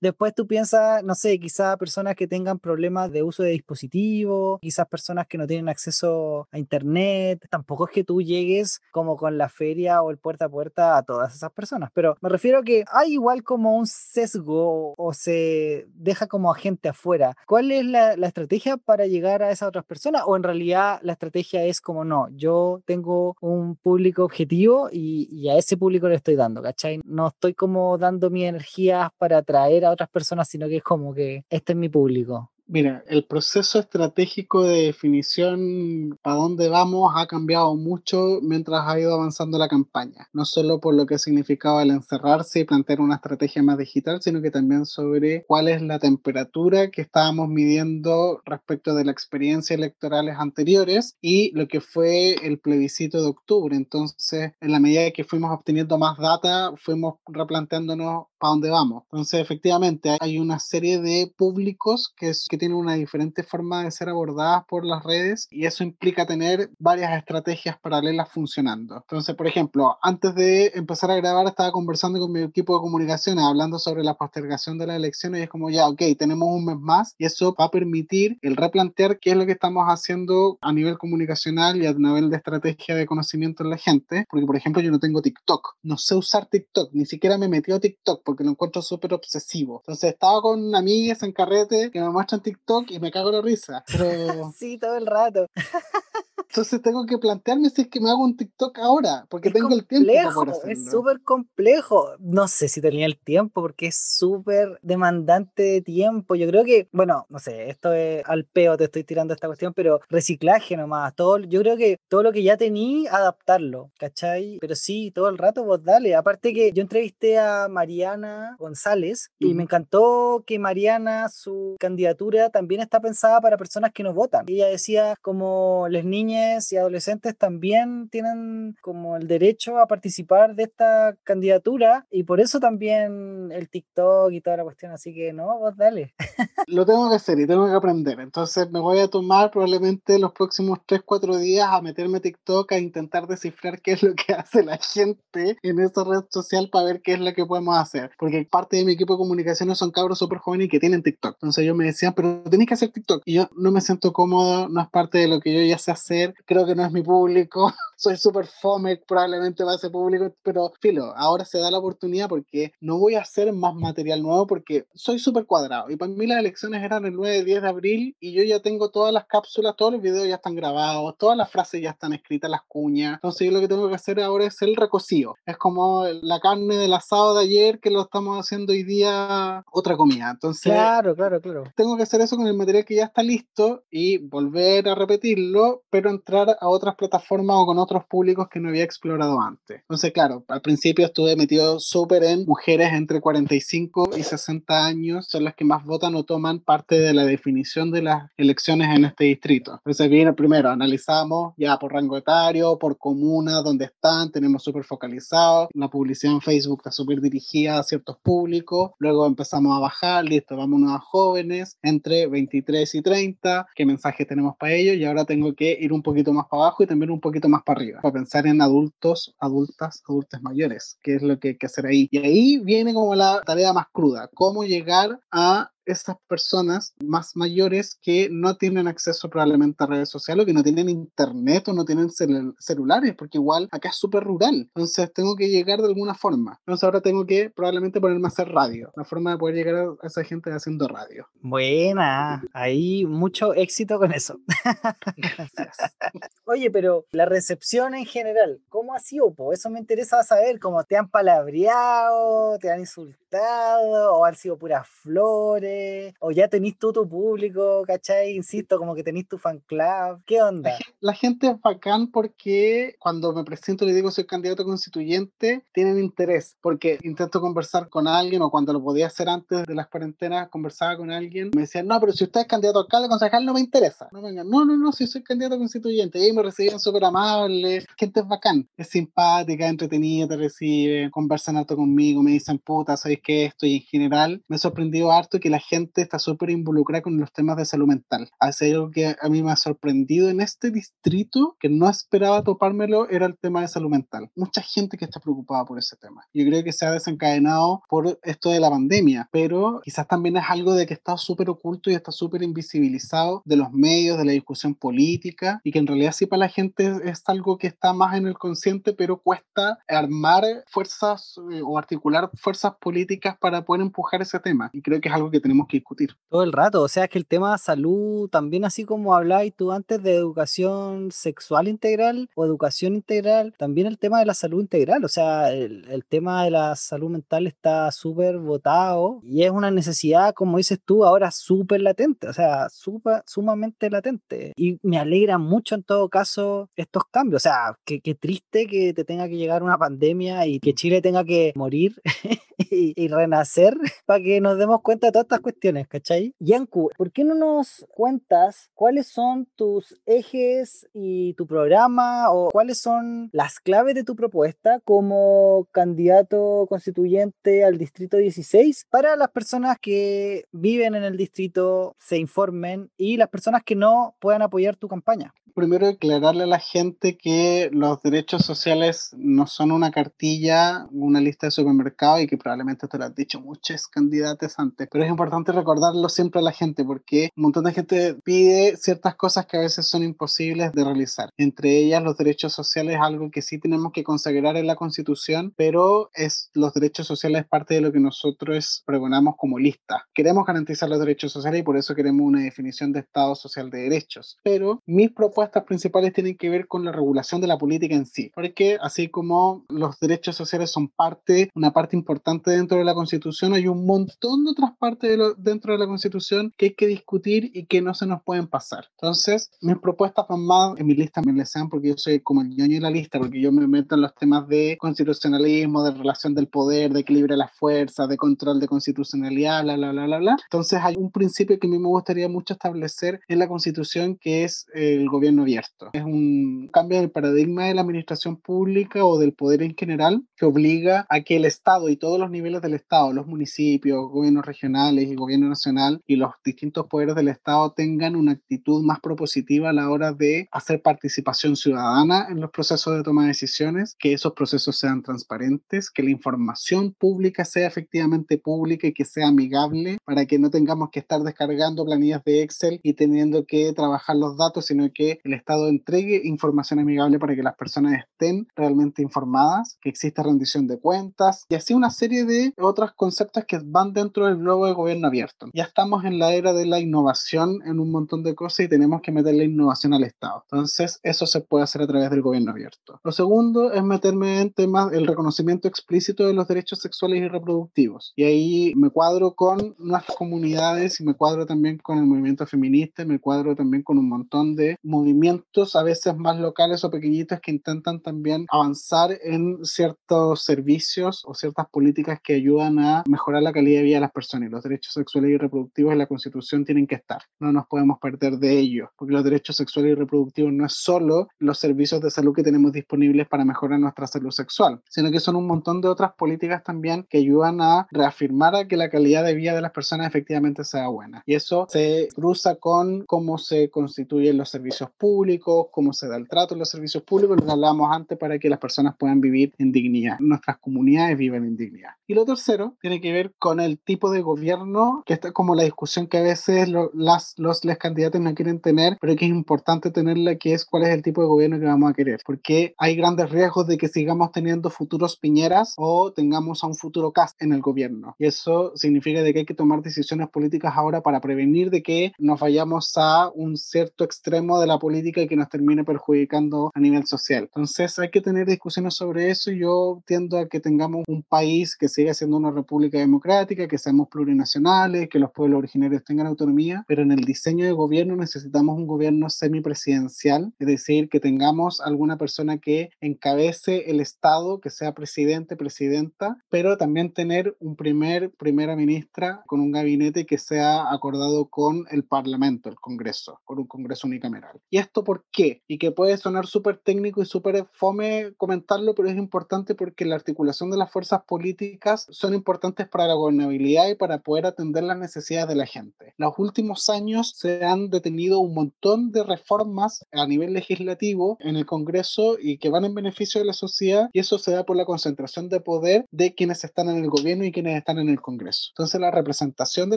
después tú piensas, no sé, quizás personas que tengan problemas de uso de dispositivos, quizás personas que no tienen acceso a internet. Tampoco es que tú llegues como con la feria o el puerta a puerta a todas esas personas, pero me refiero a que hay igual como un sesgo o se deja como a gente afuera. ¿Cuál es la, la estrategia para llegar a esas otras personas? O en realidad la estrategia es como no, yo tengo un público objetivo y, y a ese público le estoy dando, ¿cachai? No estoy como dando mi energía para atraer a otras personas, sino que es como que este es mi público. Mira, el proceso estratégico de definición para dónde vamos ha cambiado mucho mientras ha ido avanzando la campaña. No solo por lo que significaba el encerrarse y plantear una estrategia más digital, sino que también sobre cuál es la temperatura que estábamos midiendo respecto de las experiencias electorales anteriores y lo que fue el plebiscito de octubre. Entonces, en la medida que fuimos obteniendo más data, fuimos replanteándonos para dónde vamos. Entonces, efectivamente, hay una serie de públicos que, que tienen una diferente forma de ser abordadas por las redes y eso implica tener varias estrategias paralelas funcionando. Entonces, por ejemplo, antes de empezar a grabar, estaba conversando con mi equipo de comunicaciones hablando sobre la postergación de las elecciones y es como ya, ok, tenemos un mes más y eso va a permitir el replantear qué es lo que estamos haciendo a nivel comunicacional y a nivel de estrategia de conocimiento en la gente. Porque, por ejemplo, yo no tengo TikTok, no sé usar TikTok, ni siquiera me metí a TikTok porque lo encuentro súper obsesivo. Entonces estaba con amigas en carrete que me muestran TikTok y me cago la risa. Pero... sí, todo el rato. Entonces tengo que plantearme si es que me hago un TikTok ahora, porque tengo el tiempo para hacerlo. Es súper complejo. No sé si tenía el tiempo, porque es súper demandante de tiempo. Yo creo que, bueno, no sé, esto es al peo, te estoy tirando esta cuestión, pero reciclaje nomás. Todo, yo creo que todo lo que ya tení, adaptarlo, ¿cachai? Pero sí, todo el rato vos dale. Aparte que yo entrevisté a Mariana González y me encantó que Mariana, su candidatura también está pensada para personas que no votan. Ella decía como las niñas niñas y adolescentes también tienen como el derecho a participar de esta candidatura y por eso también el TikTok y toda la cuestión, así que no, vos dale. Lo tengo que hacer y tengo que aprender, entonces me voy a tomar probablemente los próximos 3, 4 días a meterme a TikTok a intentar descifrar qué es lo que hace la gente en esa red social para ver qué es lo que podemos hacer, porque parte de mi equipo de comunicaciones son cabros súper jóvenes y que tienen TikTok, entonces ellos me decían, pero tenéis que hacer TikTok y yo no me siento cómodo, no es parte de lo que yo ya sé hacer, creo que no es mi público, soy súper fome, probablemente va a ser público, pero filo, ahora se da la oportunidad porque no voy a hacer más material nuevo porque soy súper cuadrado. Y para mí las elecciones eran el 9 10 de abril y yo ya tengo todas las cápsulas, todos los videos ya están grabados, todas las frases ya están escritas, las cuñas. Entonces yo lo que tengo que hacer ahora es el recocido. Es como la carne del asado de ayer que lo estamos haciendo hoy día otra comida. Entonces, claro, claro, claro. Tengo que hacer eso con el material que ya está listo y volver a repetirlo, pero entrar a otras plataformas o con otros públicos que no había explorado antes. Entonces, claro, al principio estuve metido súper en mujeres entre 45 y 60 años, son las que más votan o toman parte de la definición de las elecciones en este distrito. Entonces, bien, primero analizamos ya por rango etario, por comuna, dónde están, tenemos súper focalizado, la publicidad en Facebook está súper dirigida a ciertos públicos, luego empezamos a bajar, listo, vámonos a jóvenes entre 23 y 30, qué mensaje tenemos para ellos y ahora tengo que ir un poquito más para abajo y también un poquito más para arriba, para pensar en adultos, adultas, adultos mayores, qué es lo que hay que hacer ahí. Y ahí viene como la tarea más cruda, cómo llegar a esas personas más mayores que no tienen acceso probablemente a redes sociales o que no tienen internet o no tienen celulares, porque igual acá es súper rural. Entonces tengo que llegar de alguna forma. Entonces ahora tengo que probablemente ponerme a hacer radio. La forma de poder llegar a esa gente haciendo radio. Buena, ahí mucho éxito con eso. Oye, pero la recepción en general, ¿cómo ha sido? Eso me interesa saber, ¿cómo te han palabreado, te han insultado o han sido puras flores? o ya tenés tú tu público, ¿cachai? Insisto, como que tenés tu fan club, ¿qué onda? La, gente es bacán porque cuando me presento y le digo soy candidato constituyente, tienen interés, porque intento conversar con alguien o cuando lo podía hacer antes de las cuarentenas, conversaba con alguien, me decían, no, pero si usted es candidato a alcalde, concejal, no me interesa. No, no, no, no, si soy candidato constituyente. Y me reciben súper amables, gente es bacán, es simpática, entretenida, te recibe, conversan harto conmigo, me dicen, puta, ¿sabes qué? Esto y en general me ha sorprendido harto que la gente está súper involucrada con los temas de salud mental. Hace algo que a mí me ha sorprendido en este distrito, que no esperaba topármelo, era el tema de salud mental. Mucha gente que está preocupada por ese tema. Yo creo que se ha desencadenado por esto de la pandemia, pero quizás también es algo de que está súper oculto y está súper invisibilizado de los medios, de la discusión política, y que en realidad sí para la gente es algo que está más en el consciente, pero cuesta armar fuerzas eh, o articular fuerzas políticas para poder empujar ese tema. Y creo que es algo que tenemos que discutir. Todo el rato, o sea, es que el tema de salud, también así como hablabas tú antes de educación sexual integral o educación integral, también el tema de la salud integral, o sea, el, el tema de la salud mental está súper votado y es una necesidad, como dices tú, ahora súper latente, o sea, super, sumamente latente. Y me alegra mucho en todo caso estos cambios, o sea, qué triste que te tenga que llegar una pandemia y que Chile tenga que morir y, y renacer para que nos demos cuenta de todas estas cuestiones, ¿cachai? Yanku, ¿por qué no nos cuentas cuáles son tus ejes y tu programa o cuáles son las claves de tu propuesta como candidato constituyente al distrito 16 para las personas que viven en el distrito, se informen y las personas que no puedan apoyar tu campaña? primero aclararle a la gente que los derechos sociales no son una cartilla, una lista de supermercado y que probablemente te lo han dicho muchos candidatos antes, pero es importante recordarlo siempre a la gente porque un montón de gente pide ciertas cosas que a veces son imposibles de realizar. Entre ellas los derechos sociales, algo que sí tenemos que consagrar en la Constitución, pero es los derechos sociales parte de lo que nosotros pregonamos como lista. Queremos garantizar los derechos sociales y por eso queremos una definición de Estado social de derechos. Pero mis propuestas principales tienen que ver con la regulación de la política en sí, porque así como los derechos sociales son parte, una parte importante dentro de la Constitución, hay un montón de otras partes de dentro de la Constitución que hay que discutir y que no se nos pueden pasar. Entonces, mis propuestas van más, en mi lista me les sean porque yo soy como el ñoño de la lista, porque yo me meto en los temas de constitucionalismo, de relación del poder, de equilibrio de las fuerzas, de control de constitucionalidad, bla, bla, bla, bla, bla. Entonces, hay un principio que a mí me gustaría mucho establecer en la Constitución que es el gobierno abierto. Es un cambio del paradigma de la administración pública o del poder en general que obliga a que el Estado y todos los niveles del Estado, los municipios, gobiernos regionales y gobierno nacional y los distintos poderes del Estado tengan una actitud más propositiva a la hora de hacer participación ciudadana en los procesos de toma de decisiones, que esos procesos sean transparentes, que la información pública sea efectivamente pública y que sea amigable para que no tengamos que estar descargando planillas de Excel y teniendo que trabajar los datos, sino que el Estado entregue información amigable para que las personas estén realmente informadas, que exista rendición de cuentas y así una serie de otros conceptos que van dentro del globo de gobierno abierto. Ya estamos en la era de la innovación en un montón de cosas y tenemos que meter la innovación al Estado. Entonces, eso se puede hacer a través del gobierno abierto. Lo segundo es meterme en temas el reconocimiento explícito de los derechos sexuales y reproductivos. Y ahí me cuadro con nuestras comunidades y me cuadro también con el movimiento feminista, y me cuadro también con un montón de movimientos a veces más locales o pequeñitos que intentan también avanzar en ciertos servicios o ciertas políticas que ayudan a mejorar la calidad de vida de las personas. Los derechos sexuales y reproductivos en la Constitución tienen que estar. No nos podemos perder de ello, porque los derechos sexuales y reproductivos no es solo los servicios de salud que tenemos disponibles para mejorar nuestra salud sexual, sino que son un montón de otras políticas también que ayudan a reafirmar a que la calidad de vida de las personas efectivamente sea buena. Y eso se cruza con cómo se constituyen los servicios públicos, cómo se da el trato en los servicios públicos, lo hablábamos antes, para que las personas puedan vivir en dignidad, nuestras comunidades viven en dignidad. Y lo tercero tiene que ver con el tipo de gobierno, que está como la discusión que a veces las, los candidatos no quieren tener, pero que es importante tenerla, que es cuál es el tipo de gobierno que vamos a querer, porque hay grandes riesgos de que sigamos teniendo futuros piñeras o tengamos a un futuro cast en el gobierno. Y eso significa de que hay que tomar decisiones políticas ahora para prevenir de que nos vayamos a un cierto extremo de la política y que nos termine perjudicando a nivel social. Entonces hay que tener discusiones sobre eso yo tiendo a que tengamos un país que siga siendo una república democrática, que seamos plurinacionales, que los pueblos originarios tengan autonomía, pero en el diseño de gobierno necesitamos un gobierno semipresidencial, es decir, que tengamos alguna persona que encabece el Estado, que sea presidente, presidenta, pero también tener un primer primera ministra con un gabinete que sea acordado con el Parlamento, el Congreso, con un Congreso unicameral. ¿Y esto por qué? Y que puede sonar súper técnico y súper fome comentarlo, pero es importante porque la articulación de las fuerzas políticas son importantes para la gobernabilidad y para poder atender las necesidades de la gente. Los últimos años se han detenido un montón de reformas a nivel legislativo en el Congreso y que van en beneficio de la sociedad y eso se da por la concentración de poder de quienes están en el gobierno y quienes están en el Congreso. Entonces la representación de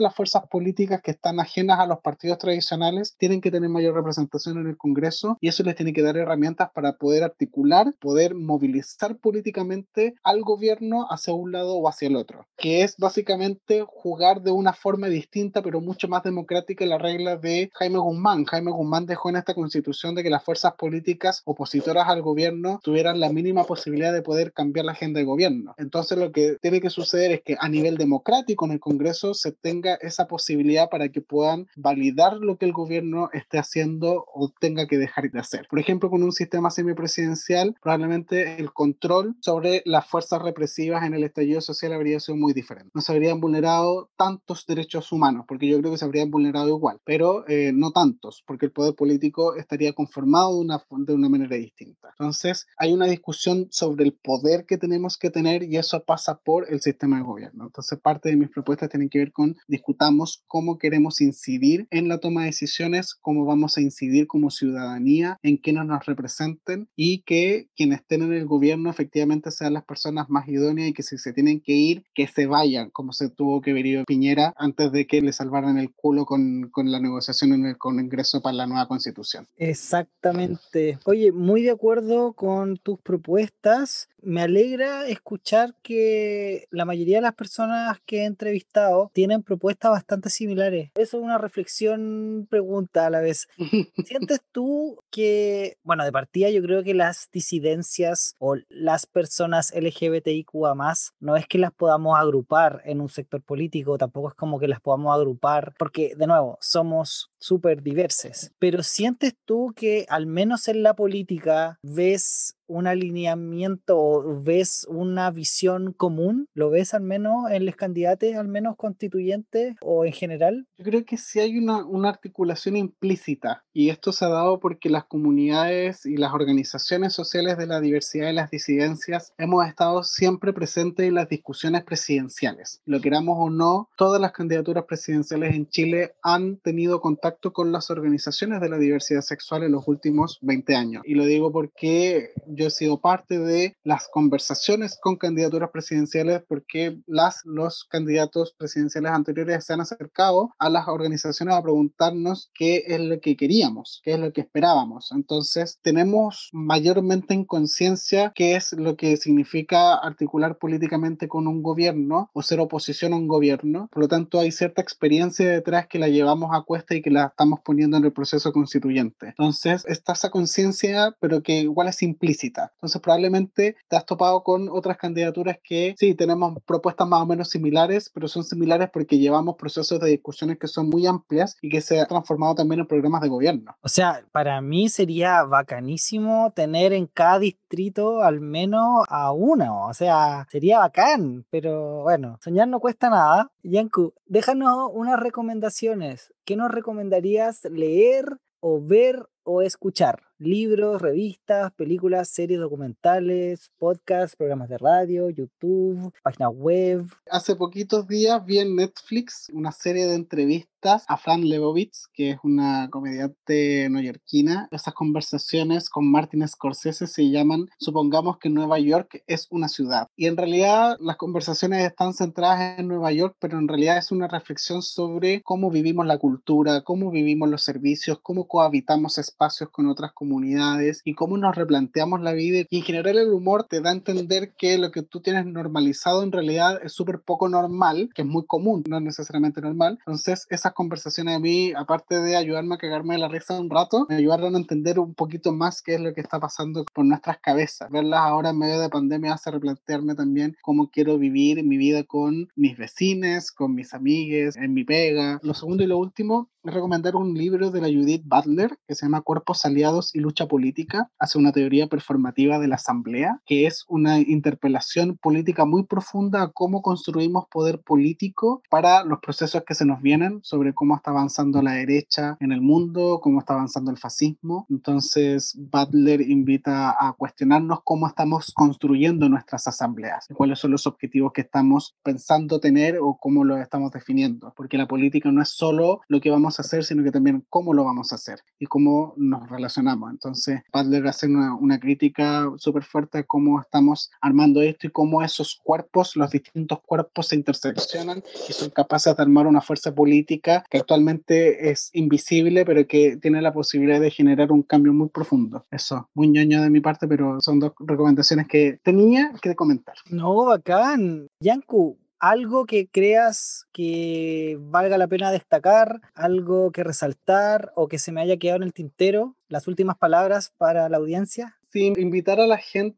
las fuerzas políticas que están ajenas a los partidos tradicionales tienen que tener mayor representación en el Congreso y eso les tiene que dar herramientas para poder articular, poder movilizar políticamente al gobierno hacia un lado o hacia el otro, que es básicamente jugar de una forma distinta pero mucho más democrática la regla de Jaime Guzmán. Jaime Guzmán dejó en esta constitución de que las fuerzas políticas opositoras al gobierno tuvieran la mínima posibilidad de poder cambiar la agenda de gobierno. Entonces lo que tiene que suceder es que a nivel democrático en el Congreso se tenga esa posibilidad para que puedan validar lo que el gobierno esté haciendo o tenga que dejar de hacer. Por ejemplo, con un sistema semipresidencial, probablemente el control sobre las fuerzas represivas en el estallido social habría sido muy diferente. No se habrían vulnerado tantos derechos humanos, porque yo creo que se habrían vulnerado igual, pero eh, no tantos, porque el poder político estaría conformado de una, de una manera distinta. Entonces, hay una discusión sobre el poder que tenemos que tener y eso pasa por el sistema de gobierno. Entonces, parte de mis propuestas tienen que ver con discutamos cómo queremos incidir en la toma de decisiones, cómo vamos a incidir como ciudadanía en quienes nos representen y que quienes estén en el gobierno efectivamente sean las personas más idóneas y que si se tienen que ir, que se vayan, como se tuvo que ver Piñera antes de que le salvaran el culo con, con la negociación en el Congreso para la nueva constitución. Exactamente. Oye, muy de acuerdo con tus propuestas. Me alegra escuchar que la mayoría de las personas que he entrevistado tienen propuestas bastante similares. Eso es una reflexión, pregunta a la vez. ¿Sientes tú que, bueno, de partida yo creo que las disidencias o las personas LGBTIQA más, no es que las podamos agrupar en un sector político, tampoco es como que las podamos agrupar, porque de nuevo, somos súper diversas. Pero sientes tú que al menos en la política ves un alineamiento o ves una visión común? ¿Lo ves al menos en los candidatos, al menos constituyentes o en general? Yo creo que sí hay una, una articulación implícita y esto se ha dado porque las comunidades y las organizaciones sociales de la diversidad y las disidencias hemos estado siempre presentes en las discusiones presidenciales. Lo queramos o no, todas las candidaturas presidenciales en Chile han tenido contacto con las organizaciones de la diversidad sexual en los últimos 20 años. Y lo digo porque yo he sido parte de las conversaciones con candidaturas presidenciales porque las, los candidatos presidenciales anteriores se han acercado a las organizaciones a preguntarnos qué es lo que queríamos, qué es lo que esperábamos. Entonces, tenemos mayormente en conciencia qué es lo que significa articular políticamente con un gobierno o ser oposición a un gobierno. Por lo tanto, hay cierta experiencia detrás que la llevamos a cuesta y que la estamos poniendo en el proceso constituyente. Entonces, está esa conciencia, pero que igual es implícita entonces probablemente te has topado con otras candidaturas que sí, tenemos propuestas más o menos similares, pero son similares porque llevamos procesos de discusiones que son muy amplias y que se han transformado también en programas de gobierno. O sea, para mí sería bacanísimo tener en cada distrito al menos a uno. O sea, sería bacán, pero bueno, soñar no cuesta nada. Yanku, déjanos unas recomendaciones. ¿Qué nos recomendarías leer o ver o escuchar? Libros, revistas, películas, series documentales, podcasts, programas de radio, YouTube, página web. Hace poquitos días vi en Netflix una serie de entrevistas a Fran Lebowitz, que es una comediante neoyorquina. Esas conversaciones con Martin Scorsese se llaman Supongamos que Nueva York es una ciudad. Y en realidad las conversaciones están centradas en Nueva York, pero en realidad es una reflexión sobre cómo vivimos la cultura, cómo vivimos los servicios, cómo cohabitamos espacios con otras comunidades comunidades y cómo nos replanteamos la vida. Y en general el humor te da a entender que lo que tú tienes normalizado en realidad es súper poco normal, que es muy común, no necesariamente normal. Entonces esas conversaciones a mí, aparte de ayudarme a cagarme de la risa un rato, me ayudaron a entender un poquito más qué es lo que está pasando por nuestras cabezas. Verlas ahora en medio de pandemia hace replantearme también cómo quiero vivir mi vida con mis vecinos, con mis amigues, en mi pega. Lo segundo y lo último recomendar un libro de la Judith Butler que se llama Cuerpos Aliados y Lucha Política. Hace una teoría performativa de la Asamblea, que es una interpelación política muy profunda a cómo construimos poder político para los procesos que se nos vienen, sobre cómo está avanzando la derecha en el mundo, cómo está avanzando el fascismo. Entonces, Butler invita a cuestionarnos cómo estamos construyendo nuestras asambleas, cuáles son los objetivos que estamos pensando tener o cómo los estamos definiendo, porque la política no es solo lo que vamos a hacer, sino que también cómo lo vamos a hacer y cómo nos relacionamos. Entonces, Butler hace una, una crítica súper fuerte a cómo estamos armando esto y cómo esos cuerpos, los distintos cuerpos se interseccionan y son capaces de armar una fuerza política que actualmente es invisible, pero que tiene la posibilidad de generar un cambio muy profundo. Eso, muy ñoño de mi parte, pero son dos recomendaciones que tenía que comentar. No, bacán. Yanku, algo que creas que valga la pena destacar, algo que resaltar o que se me haya quedado en el tintero, las últimas palabras para la audiencia. Sí, invitar a la gente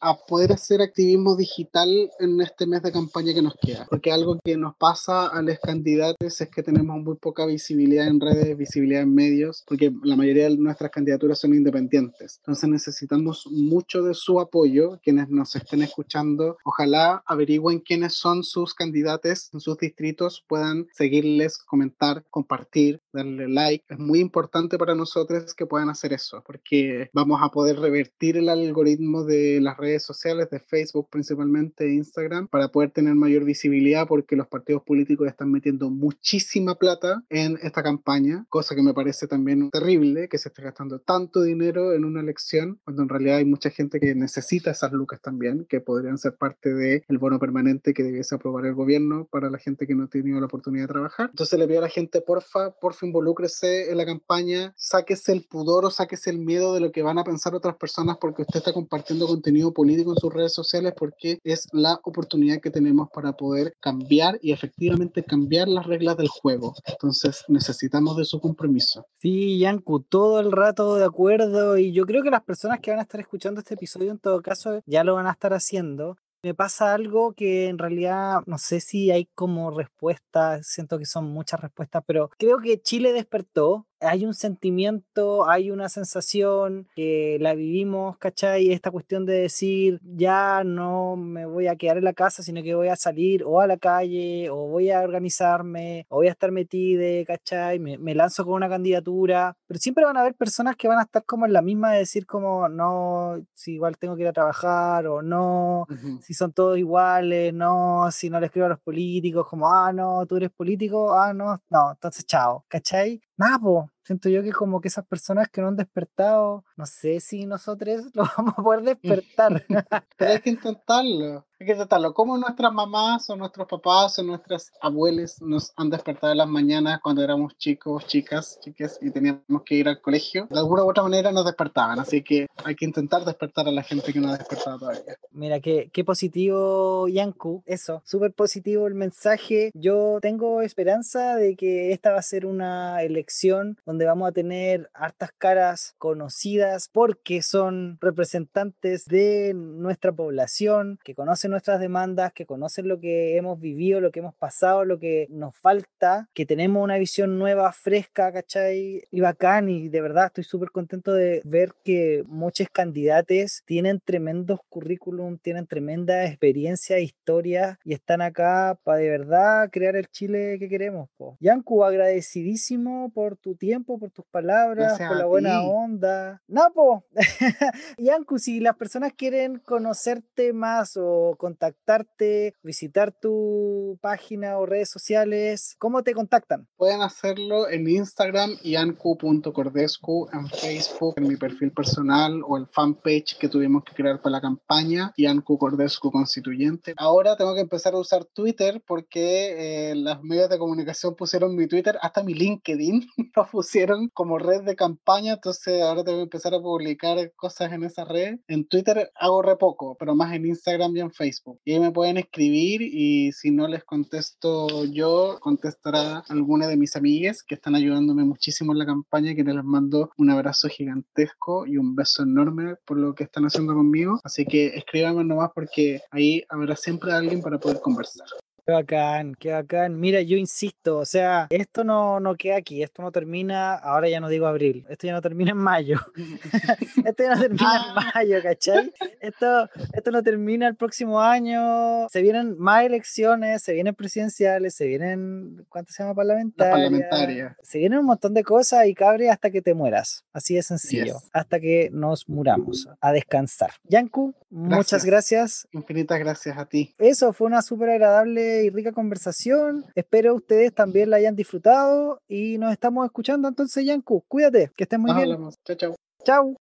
a poder hacer activismo digital en este mes de campaña que nos queda. Porque algo que nos pasa a los candidatos es que tenemos muy poca visibilidad en redes, visibilidad en medios, porque la mayoría de nuestras candidaturas son independientes. Entonces necesitamos mucho de su apoyo, quienes nos estén escuchando. Ojalá averigüen quiénes son sus candidatos en sus distritos, puedan seguirles, comentar, compartir, darle like. Es muy importante para nosotros que puedan hacer eso, porque vamos a poder revertir el algoritmo de las redes sociales, de Facebook principalmente, Instagram, para poder tener mayor visibilidad porque los partidos políticos están metiendo muchísima plata en esta campaña, cosa que me parece también terrible, que se esté gastando tanto dinero en una elección, cuando en realidad hay mucha gente que necesita esas lucas también, que podrían ser parte del el bono permanente que debiese aprobar el gobierno para la gente que no ha tenido la oportunidad de trabajar. Entonces le pido a la gente, porfa, porfa, involúcrese en la campaña, sáquese el pudor o sáquese el miedo de lo que van a pensar otras personas porque usted está compartiendo contenido político en sus redes sociales porque es la oportunidad que tenemos para poder cambiar y efectivamente cambiar las reglas del juego. Entonces necesitamos de su compromiso. Sí, Yanku, todo el rato de acuerdo y yo creo que las personas que van a estar escuchando este episodio en todo caso ya lo van a estar haciendo Me pasa algo que en realidad no sé si hay como respuesta, siento que son muchas respuestas, pero creo que Chile despertó hay un sentimiento, hay una sensación que la vivimos, ¿cachai? Esta cuestión de decir, ya no me voy a quedar en la casa, sino que voy a salir o a la calle, o voy a organizarme, o voy a estar metida, ¿cachai? Me, me lanzo con una candidatura, pero siempre van a haber personas que van a estar como en la misma de decir como, no, si igual tengo que ir a trabajar, o no, si son todos iguales, no, si no le escribo a los políticos, como, ah, no, tú eres político, ah, no, no, entonces chao, ¿cachai? Nada, po, siento yo que como que esas personas que no han despertado, no sé si nosotros lo vamos a poder despertar. Pero hay que intentarlo. Hay que intentarlo. Como nuestras mamás o nuestros papás o nuestras abuelas nos han despertado en las mañanas cuando éramos chicos, chicas, chiques y teníamos que ir al colegio. De alguna u otra manera nos despertaban. Así que hay que intentar despertar a la gente que no ha despertado todavía. Mira, qué, qué positivo, Yanku. Eso, súper positivo el mensaje. Yo tengo esperanza de que esta va a ser una elección donde vamos a tener hartas caras conocidas porque son representantes de nuestra población, que conocen nuestras demandas, que conocen lo que hemos vivido, lo que hemos pasado, lo que nos falta, que tenemos una visión nueva, fresca, ¿cachai? Y bacán, y de verdad estoy súper contento de ver que muchos candidatos tienen tremendos currículum, tienen tremenda experiencia, historia, y están acá para de verdad crear el Chile que queremos. Yanku, agradecidísimo por tu tiempo, por tus palabras, por la buena onda. Napo, Yanku, si las personas quieren conocerte más o contactarte, visitar tu página o redes sociales, ¿cómo te contactan? Pueden hacerlo en Instagram, yanku.cordescu, en Facebook, en mi perfil personal o el fanpage que tuvimos que crear para la campaña, Yanku Cordescu Constituyente. Ahora tengo que empezar a usar Twitter porque eh, los medios de comunicación pusieron mi Twitter, hasta mi LinkedIn lo pusieron como red de campaña, entonces ahora tengo que empezar a publicar cosas en esa red. En Twitter hago re poco, pero más en Instagram y en Facebook. Y ahí me pueden escribir y si no les contesto yo, contestará alguna de mis amigas que están ayudándome muchísimo en la campaña, que les mando un abrazo gigantesco y un beso enorme por lo que están haciendo conmigo. Así que escríbanme nomás porque ahí habrá siempre alguien para poder conversar. Qué bacán, qué bacán. Mira, yo insisto, o sea, esto no, no queda aquí, esto no termina, ahora ya no digo abril, esto ya no termina en mayo. esto ya no termina en ah. mayo, ¿cachai? Esto, esto no termina el próximo año. Se vienen más elecciones, se vienen presidenciales, se vienen, ¿cuánto se llama? Parlamentarias. Parlamentaria. Se vienen un montón de cosas y cabre hasta que te mueras. Así de sencillo. Hasta que nos muramos. A descansar. Yanku, muchas gracias. Infinitas gracias a ti. Eso fue una súper agradable y rica conversación. Espero ustedes también la hayan disfrutado y nos estamos escuchando entonces, Yanku. Cuídate, que estén muy bien. Chao, chao. Chao.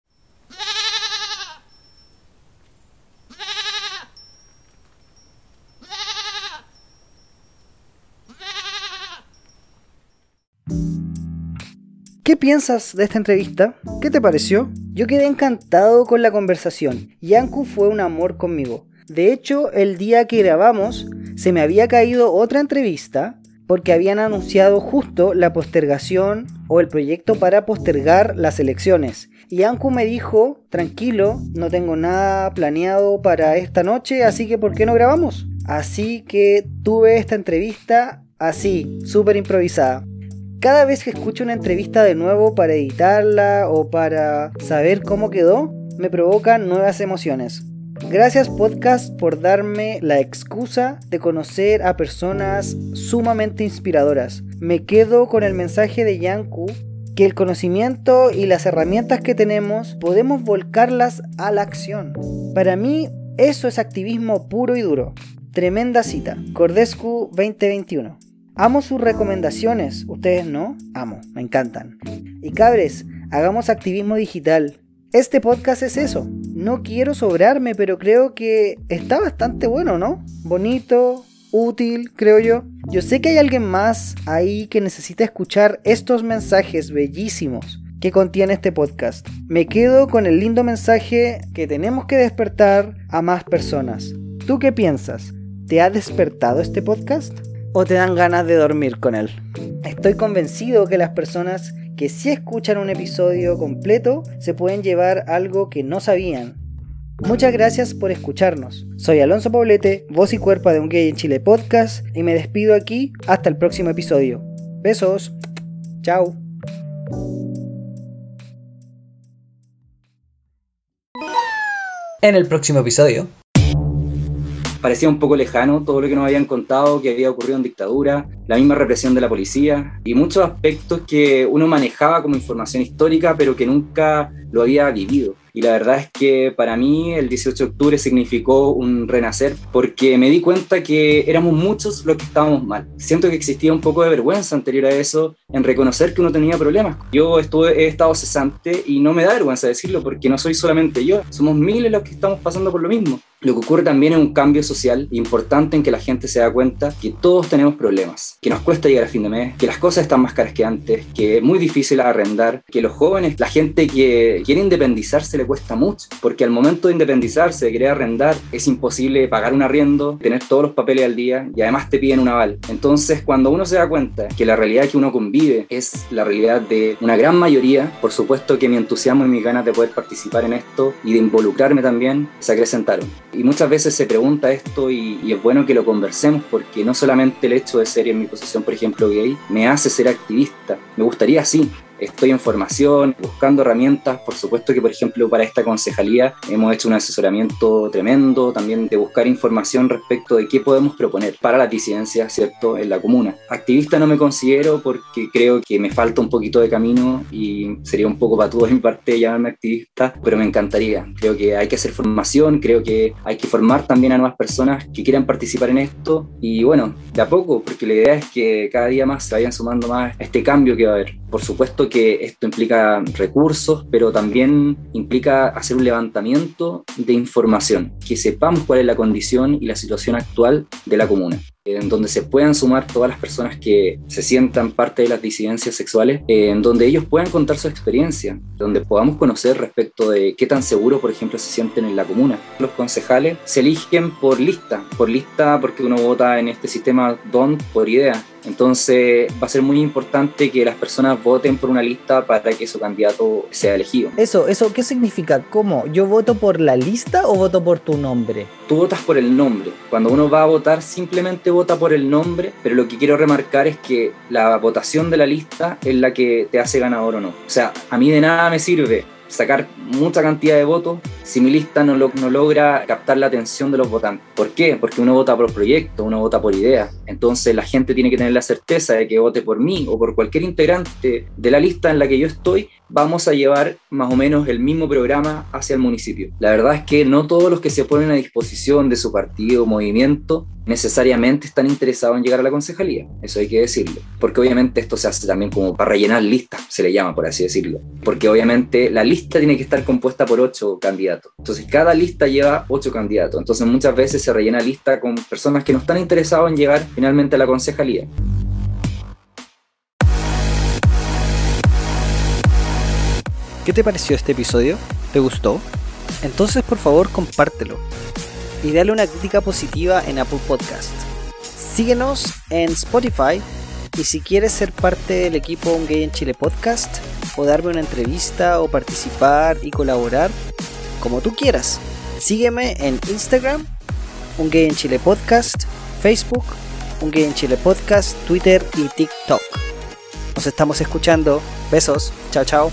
¿Qué piensas de esta entrevista? ¿Qué te pareció? Yo quedé encantado con la conversación. Yanku fue un amor conmigo. De hecho, el día que grabamos, se me había caído otra entrevista porque habían anunciado justo la postergación o el proyecto para postergar las elecciones. Y Anku me dijo, tranquilo, no tengo nada planeado para esta noche, así que ¿por qué no grabamos? Así que tuve esta entrevista así, súper improvisada. Cada vez que escucho una entrevista de nuevo para editarla o para saber cómo quedó, me provocan nuevas emociones. Gracias podcast por darme la excusa de conocer a personas sumamente inspiradoras. Me quedo con el mensaje de Yanku que el conocimiento y las herramientas que tenemos podemos volcarlas a la acción. Para mí eso es activismo puro y duro. Tremenda cita. Cordescu 2021. Amo sus recomendaciones, ¿ustedes no? Amo, me encantan. Y cabres, hagamos activismo digital. Este podcast es eso. No quiero sobrarme, pero creo que está bastante bueno, ¿no? Bonito, útil, creo yo. Yo sé que hay alguien más ahí que necesita escuchar estos mensajes bellísimos que contiene este podcast. Me quedo con el lindo mensaje que tenemos que despertar a más personas. ¿Tú qué piensas? ¿Te ha despertado este podcast? ¿O te dan ganas de dormir con él? Estoy convencido que las personas que si escuchan un episodio completo se pueden llevar algo que no sabían. Muchas gracias por escucharnos. Soy Alonso Poblete, voz y cuerpo de Un Gay en Chile podcast, y me despido aquí hasta el próximo episodio. Besos. Chao. En el próximo episodio parecía un poco lejano todo lo que nos habían contado que había ocurrido en dictadura, la misma represión de la policía y muchos aspectos que uno manejaba como información histórica pero que nunca lo había vivido. Y la verdad es que para mí el 18 de octubre significó un renacer porque me di cuenta que éramos muchos los que estábamos mal. Siento que existía un poco de vergüenza anterior a eso en reconocer que uno tenía problemas. Yo estuve, he estado cesante y no me da vergüenza decirlo porque no soy solamente yo, somos miles los que estamos pasando por lo mismo. Lo que ocurre también es un cambio social importante en que la gente se da cuenta que todos tenemos problemas, que nos cuesta llegar a fin de mes, que las cosas están más caras que antes, que es muy difícil arrendar, que los jóvenes, la gente que quiere independizarse le cuesta mucho, porque al momento de independizarse, de querer arrendar, es imposible pagar un arriendo, tener todos los papeles al día y además te piden un aval. Entonces, cuando uno se da cuenta que la realidad que uno convive es la realidad de una gran mayoría, por supuesto que mi entusiasmo y mis ganas de poder participar en esto y de involucrarme también se acrecentaron. Y muchas veces se pregunta esto y, es bueno que lo conversemos porque no solamente el hecho de ser en mi posición, por ejemplo, gay, me hace ser activista. Me gustaría sí estoy en formación, buscando herramientas. Por supuesto que, por ejemplo, para esta concejalía hemos hecho un asesoramiento tremendo, también de buscar información respecto de qué podemos proponer para la disidencia, ¿cierto?, en la comuna. Activista no me considero porque creo que me falta un poquito de camino y sería un poco patudo de mi parte llamarme activista, pero me encantaría. Creo que hay que hacer formación, creo que hay que formar también a nuevas personas que quieran participar en esto y bueno, de a poco, porque la idea es que cada día más se vayan sumando más a este cambio que va a haber. Por supuesto que esto implica recursos, pero también implica hacer un levantamiento de información, que sepamos cuál es la condición y la situación actual de la comuna en donde se puedan sumar todas las personas que se sientan parte de las disidencias sexuales, en donde ellos puedan contar su experiencia, donde podamos conocer respecto de qué tan seguro, por ejemplo, se sienten en la comuna. Los concejales se eligen por lista, por lista porque uno vota en este sistema DON por idea. Entonces va a ser muy importante que las personas voten por una lista para que su candidato sea elegido. Eso, eso, ¿qué significa? ¿Cómo? ¿Yo voto por la lista o voto por tu nombre? Tú votas por el nombre. Cuando uno va a votar simplemente vota por el nombre, pero lo que quiero remarcar es que la votación de la lista es la que te hace ganador o no. O sea, a mí de nada me sirve sacar mucha cantidad de votos si mi lista no, no logra captar la atención de los votantes. ¿Por qué? Porque uno vota por proyecto, uno vota por idea. Entonces la gente tiene que tener la certeza de que vote por mí o por cualquier integrante de la lista en la que yo estoy, vamos a llevar más o menos el mismo programa hacia el municipio. La verdad es que no todos los que se ponen a disposición de su partido o movimiento necesariamente están interesados en llegar a la concejalía, eso hay que decirlo, porque obviamente esto se hace también como para rellenar listas, se le llama por así decirlo, porque obviamente la lista tiene que estar compuesta por ocho candidatos, entonces cada lista lleva ocho candidatos, entonces muchas veces se rellena lista con personas que no están interesados en llegar finalmente a la concejalía. ¿Qué te pareció este episodio? ¿Te gustó? Entonces por favor compártelo y dale una crítica positiva en Apple Podcast. Síguenos en Spotify y si quieres ser parte del equipo Un Gay en Chile Podcast o darme una entrevista o participar y colaborar, como tú quieras, sígueme en Instagram, Un Gay en Chile Podcast, Facebook, Un Gay en Chile Podcast, Twitter y TikTok. Nos estamos escuchando. Besos. Chao, chao.